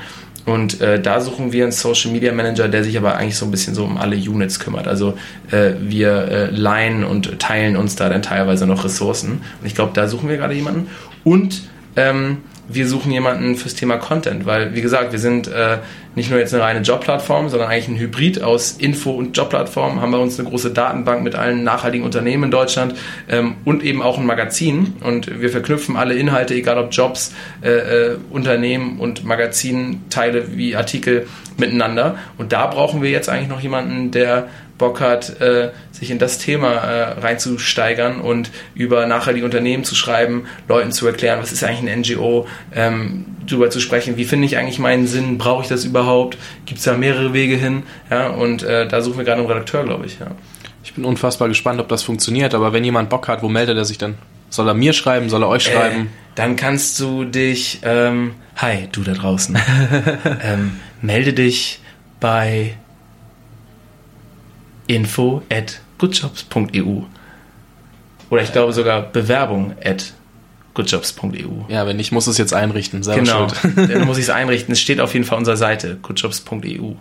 Und äh, da suchen wir einen Social Media Manager, der sich aber eigentlich so ein bisschen so um alle Units kümmert. Also äh, wir äh, leihen und teilen uns da dann teilweise noch Ressourcen. Und ich glaube, da suchen wir gerade jemanden. Und ähm, wir suchen jemanden fürs Thema Content, weil, wie gesagt, wir sind äh, nicht nur jetzt eine reine Jobplattform, sondern eigentlich ein Hybrid aus Info- und Jobplattform. Haben bei uns eine große Datenbank mit allen nachhaltigen Unternehmen in Deutschland ähm, und eben auch ein Magazin. Und wir verknüpfen alle Inhalte, egal ob Jobs, äh, äh, Unternehmen und Magazinteile wie Artikel miteinander. Und da brauchen wir jetzt eigentlich noch jemanden, der Bock hat, äh, sich in das Thema äh, reinzusteigern und über nachhaltige Unternehmen zu schreiben, Leuten zu erklären, was ist eigentlich ein NGO, ähm, darüber zu sprechen, wie finde ich eigentlich meinen Sinn, brauche ich das überhaupt, gibt es da mehrere Wege hin, ja, und äh, da suchen wir gerade einen Redakteur, glaube ich, ja. Ich bin unfassbar gespannt, ob das funktioniert, aber wenn jemand Bock hat, wo meldet er sich denn? Soll er mir schreiben? Soll er euch äh, schreiben? Dann kannst du dich, ähm, hi, du da draußen, ähm, melde dich bei info at goodjobs.eu. Oder ich glaube sogar Bewerbung at goodjobs.eu. Ja, wenn nicht, muss es jetzt einrichten. Selber genau, dann muss ich es einrichten. Es steht auf jeden Fall auf unserer Seite, goodjobs.eu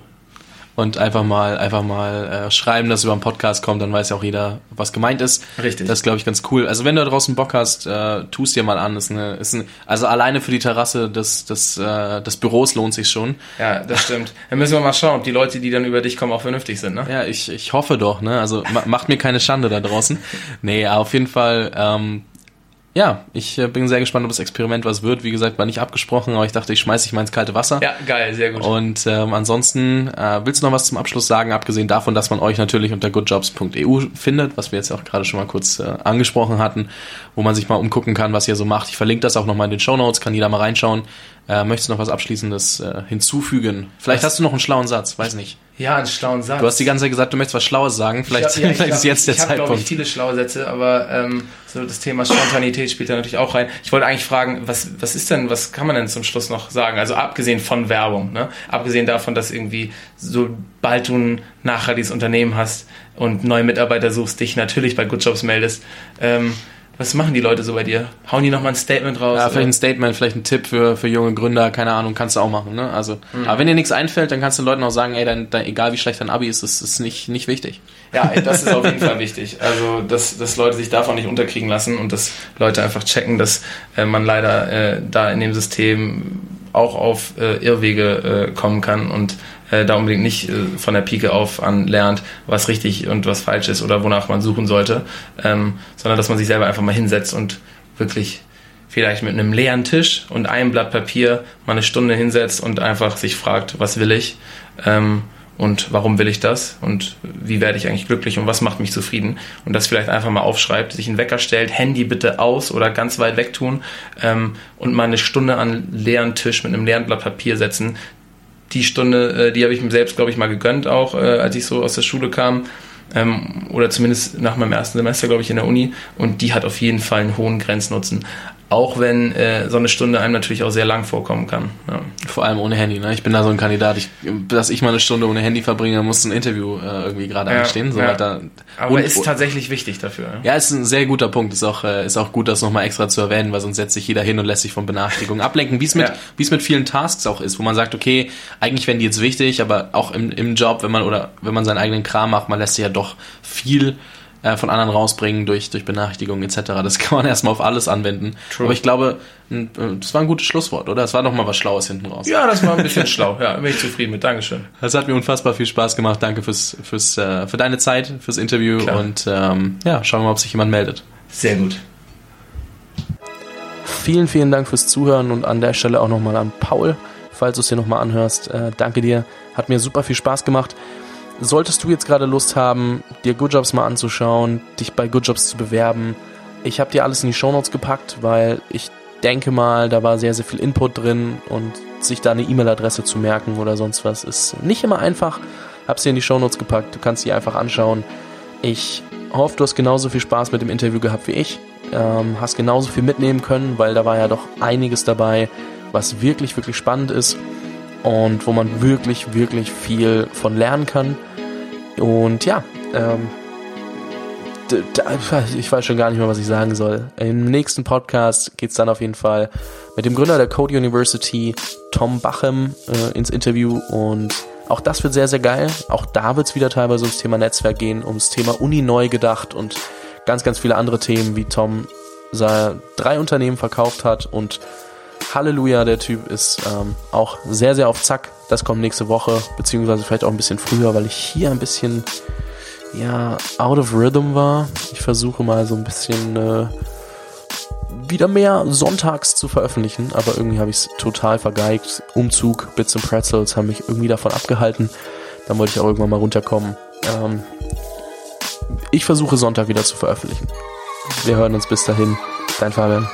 und einfach mal einfach mal äh, schreiben, dass über einen Podcast kommt, dann weiß ja auch jeder, was gemeint ist. Richtig. Das ist, glaube ich, ganz cool. Also wenn du da draußen Bock hast, äh, tust dir mal an. Ist eine, ist ein, also alleine für die Terrasse des, des, äh, des Büros lohnt sich schon. Ja, das stimmt. Dann müssen wir mal schauen, ob die Leute, die dann über dich kommen, auch vernünftig sind, ne? Ja, ich, ich hoffe doch, ne? Also macht mir keine Schande da draußen. Nee, auf jeden Fall, ähm, ja, ich äh, bin sehr gespannt, ob das Experiment was wird. Wie gesagt, war nicht abgesprochen, aber ich dachte, ich schmeiße dich mal ins kalte Wasser. Ja, geil, sehr gut. Und ähm, ansonsten, äh, willst du noch was zum Abschluss sagen, abgesehen davon, dass man euch natürlich unter goodjobs.eu findet, was wir jetzt auch gerade schon mal kurz äh, angesprochen hatten, wo man sich mal umgucken kann, was ihr so macht. Ich verlinke das auch nochmal in den Show Notes, kann jeder mal reinschauen. Äh, möchtest du noch was Abschließendes äh, hinzufügen? Vielleicht was? hast du noch einen schlauen Satz, weiß nicht. Ja, einen schlauen Satz. Du hast die ganze Zeit gesagt, du möchtest was Schlaues sagen. Vielleicht, ja, vielleicht ist jetzt der ich Zeitpunkt. Ich habe, ich, viele schlaue Sätze, aber ähm, so das Thema Spontanität spielt da natürlich auch rein. Ich wollte eigentlich fragen, was, was ist denn, was kann man denn zum Schluss noch sagen? Also abgesehen von Werbung, ne? abgesehen davon, dass irgendwie sobald du ein nachhaltiges Unternehmen hast und neue Mitarbeiter suchst, dich natürlich bei Good Jobs meldest, ähm, was machen die Leute so bei dir? Hauen die nochmal ein Statement raus? Ja, vielleicht ein Statement, vielleicht ein Tipp für, für junge Gründer, keine Ahnung, kannst du auch machen. Ne? Also, mhm. Aber wenn dir nichts einfällt, dann kannst du den Leuten auch sagen, ey, dein, dein, egal wie schlecht dein Abi ist, ist, ist nicht, nicht wichtig. Ja, das ist auf jeden Fall wichtig. Also, dass, dass Leute sich davon nicht unterkriegen lassen und dass Leute einfach checken, dass äh, man leider äh, da in dem System auch auf äh, Irrwege äh, kommen kann und äh, da unbedingt nicht äh, von der Pike auf an lernt, was richtig und was falsch ist oder wonach man suchen sollte, ähm, sondern dass man sich selber einfach mal hinsetzt und wirklich vielleicht mit einem leeren Tisch und einem Blatt Papier mal eine Stunde hinsetzt und einfach sich fragt, was will ich ähm, und warum will ich das und wie werde ich eigentlich glücklich und was macht mich zufrieden? Und das vielleicht einfach mal aufschreibt, sich einen Wecker stellt, Handy bitte aus oder ganz weit weg tun ähm, und mal eine Stunde an leeren Tisch mit einem leeren Blatt Papier setzen, die Stunde, äh, die habe ich mir selbst, glaube ich, mal gegönnt, auch äh, als ich so aus der Schule kam. Ähm, oder zumindest nach meinem ersten Semester, glaube ich, in der Uni. Und die hat auf jeden Fall einen hohen Grenznutzen. Auch wenn äh, so eine Stunde einem natürlich auch sehr lang vorkommen kann. Ja. Vor allem ohne Handy. Ne? Ich bin da so ein Kandidat, ich, dass ich mal eine Stunde ohne Handy verbringe, muss ein Interview äh, irgendwie gerade ja, anstehen. So ja. Da, Aber und, ist tatsächlich wichtig dafür. Ja, ist ein sehr guter Punkt. Ist auch, äh, ist auch gut, das nochmal extra zu erwähnen, weil sonst setzt sich jeder hin und lässt sich von Benachrichtigungen ablenken, wie es mit, wie es mit vielen Tasks auch ist, wo man sagt, okay, eigentlich wären die jetzt wichtig, aber auch im, im Job, wenn man oder wenn man seinen eigenen Kram macht, man lässt sich ja doch viel äh, von anderen rausbringen durch, durch Benachrichtigungen etc. Das kann man erstmal auf alles anwenden. True. Aber ich glaube, äh, das war ein gutes Schlusswort, oder? Das war doch mal was Schlaues hinten raus. Ja, das war ein bisschen schlau. Ja, bin ich zufrieden mit. Dankeschön. Das hat mir unfassbar viel Spaß gemacht. Danke fürs, fürs, äh, für deine Zeit, fürs Interview Klar. und ähm, ja, schauen wir mal, ob sich jemand meldet. Sehr gut. Vielen, vielen Dank fürs Zuhören und an der Stelle auch nochmal an Paul, falls du es dir nochmal anhörst. Äh, danke dir. Hat mir super viel Spaß gemacht. Solltest du jetzt gerade Lust haben, dir Good Jobs mal anzuschauen, dich bei Good Jobs zu bewerben, Ich habe dir alles in die Shownotes gepackt, weil ich denke mal, da war sehr, sehr viel Input drin und sich da eine E-Mail-Adresse zu merken oder sonst was ist nicht immer einfach. Hab's dir in die Shownotes gepackt, du kannst die einfach anschauen. Ich hoffe, du hast genauso viel Spaß mit dem Interview gehabt wie ich. Ähm, hast genauso viel mitnehmen können, weil da war ja doch einiges dabei, was wirklich, wirklich spannend ist und wo man wirklich, wirklich viel von lernen kann. Und ja, ähm, ich weiß schon gar nicht mehr, was ich sagen soll. Im nächsten Podcast geht's dann auf jeden Fall mit dem Gründer der Code University, Tom Bachem, äh, ins Interview und auch das wird sehr, sehr geil. Auch da wird's wieder teilweise ums Thema Netzwerk gehen, ums Thema Uni neu gedacht und ganz, ganz viele andere Themen, wie Tom drei Unternehmen verkauft hat und Halleluja, der Typ ist ähm, auch sehr, sehr auf Zack. Das kommt nächste Woche, beziehungsweise vielleicht auch ein bisschen früher, weil ich hier ein bisschen ja, out of rhythm war. Ich versuche mal so ein bisschen äh, wieder mehr sonntags zu veröffentlichen, aber irgendwie habe ich es total vergeigt. Umzug, Bits and Pretzels haben mich irgendwie davon abgehalten. Dann wollte ich auch irgendwann mal runterkommen. Ähm, ich versuche Sonntag wieder zu veröffentlichen. Wir hören uns bis dahin. Dein Fabian.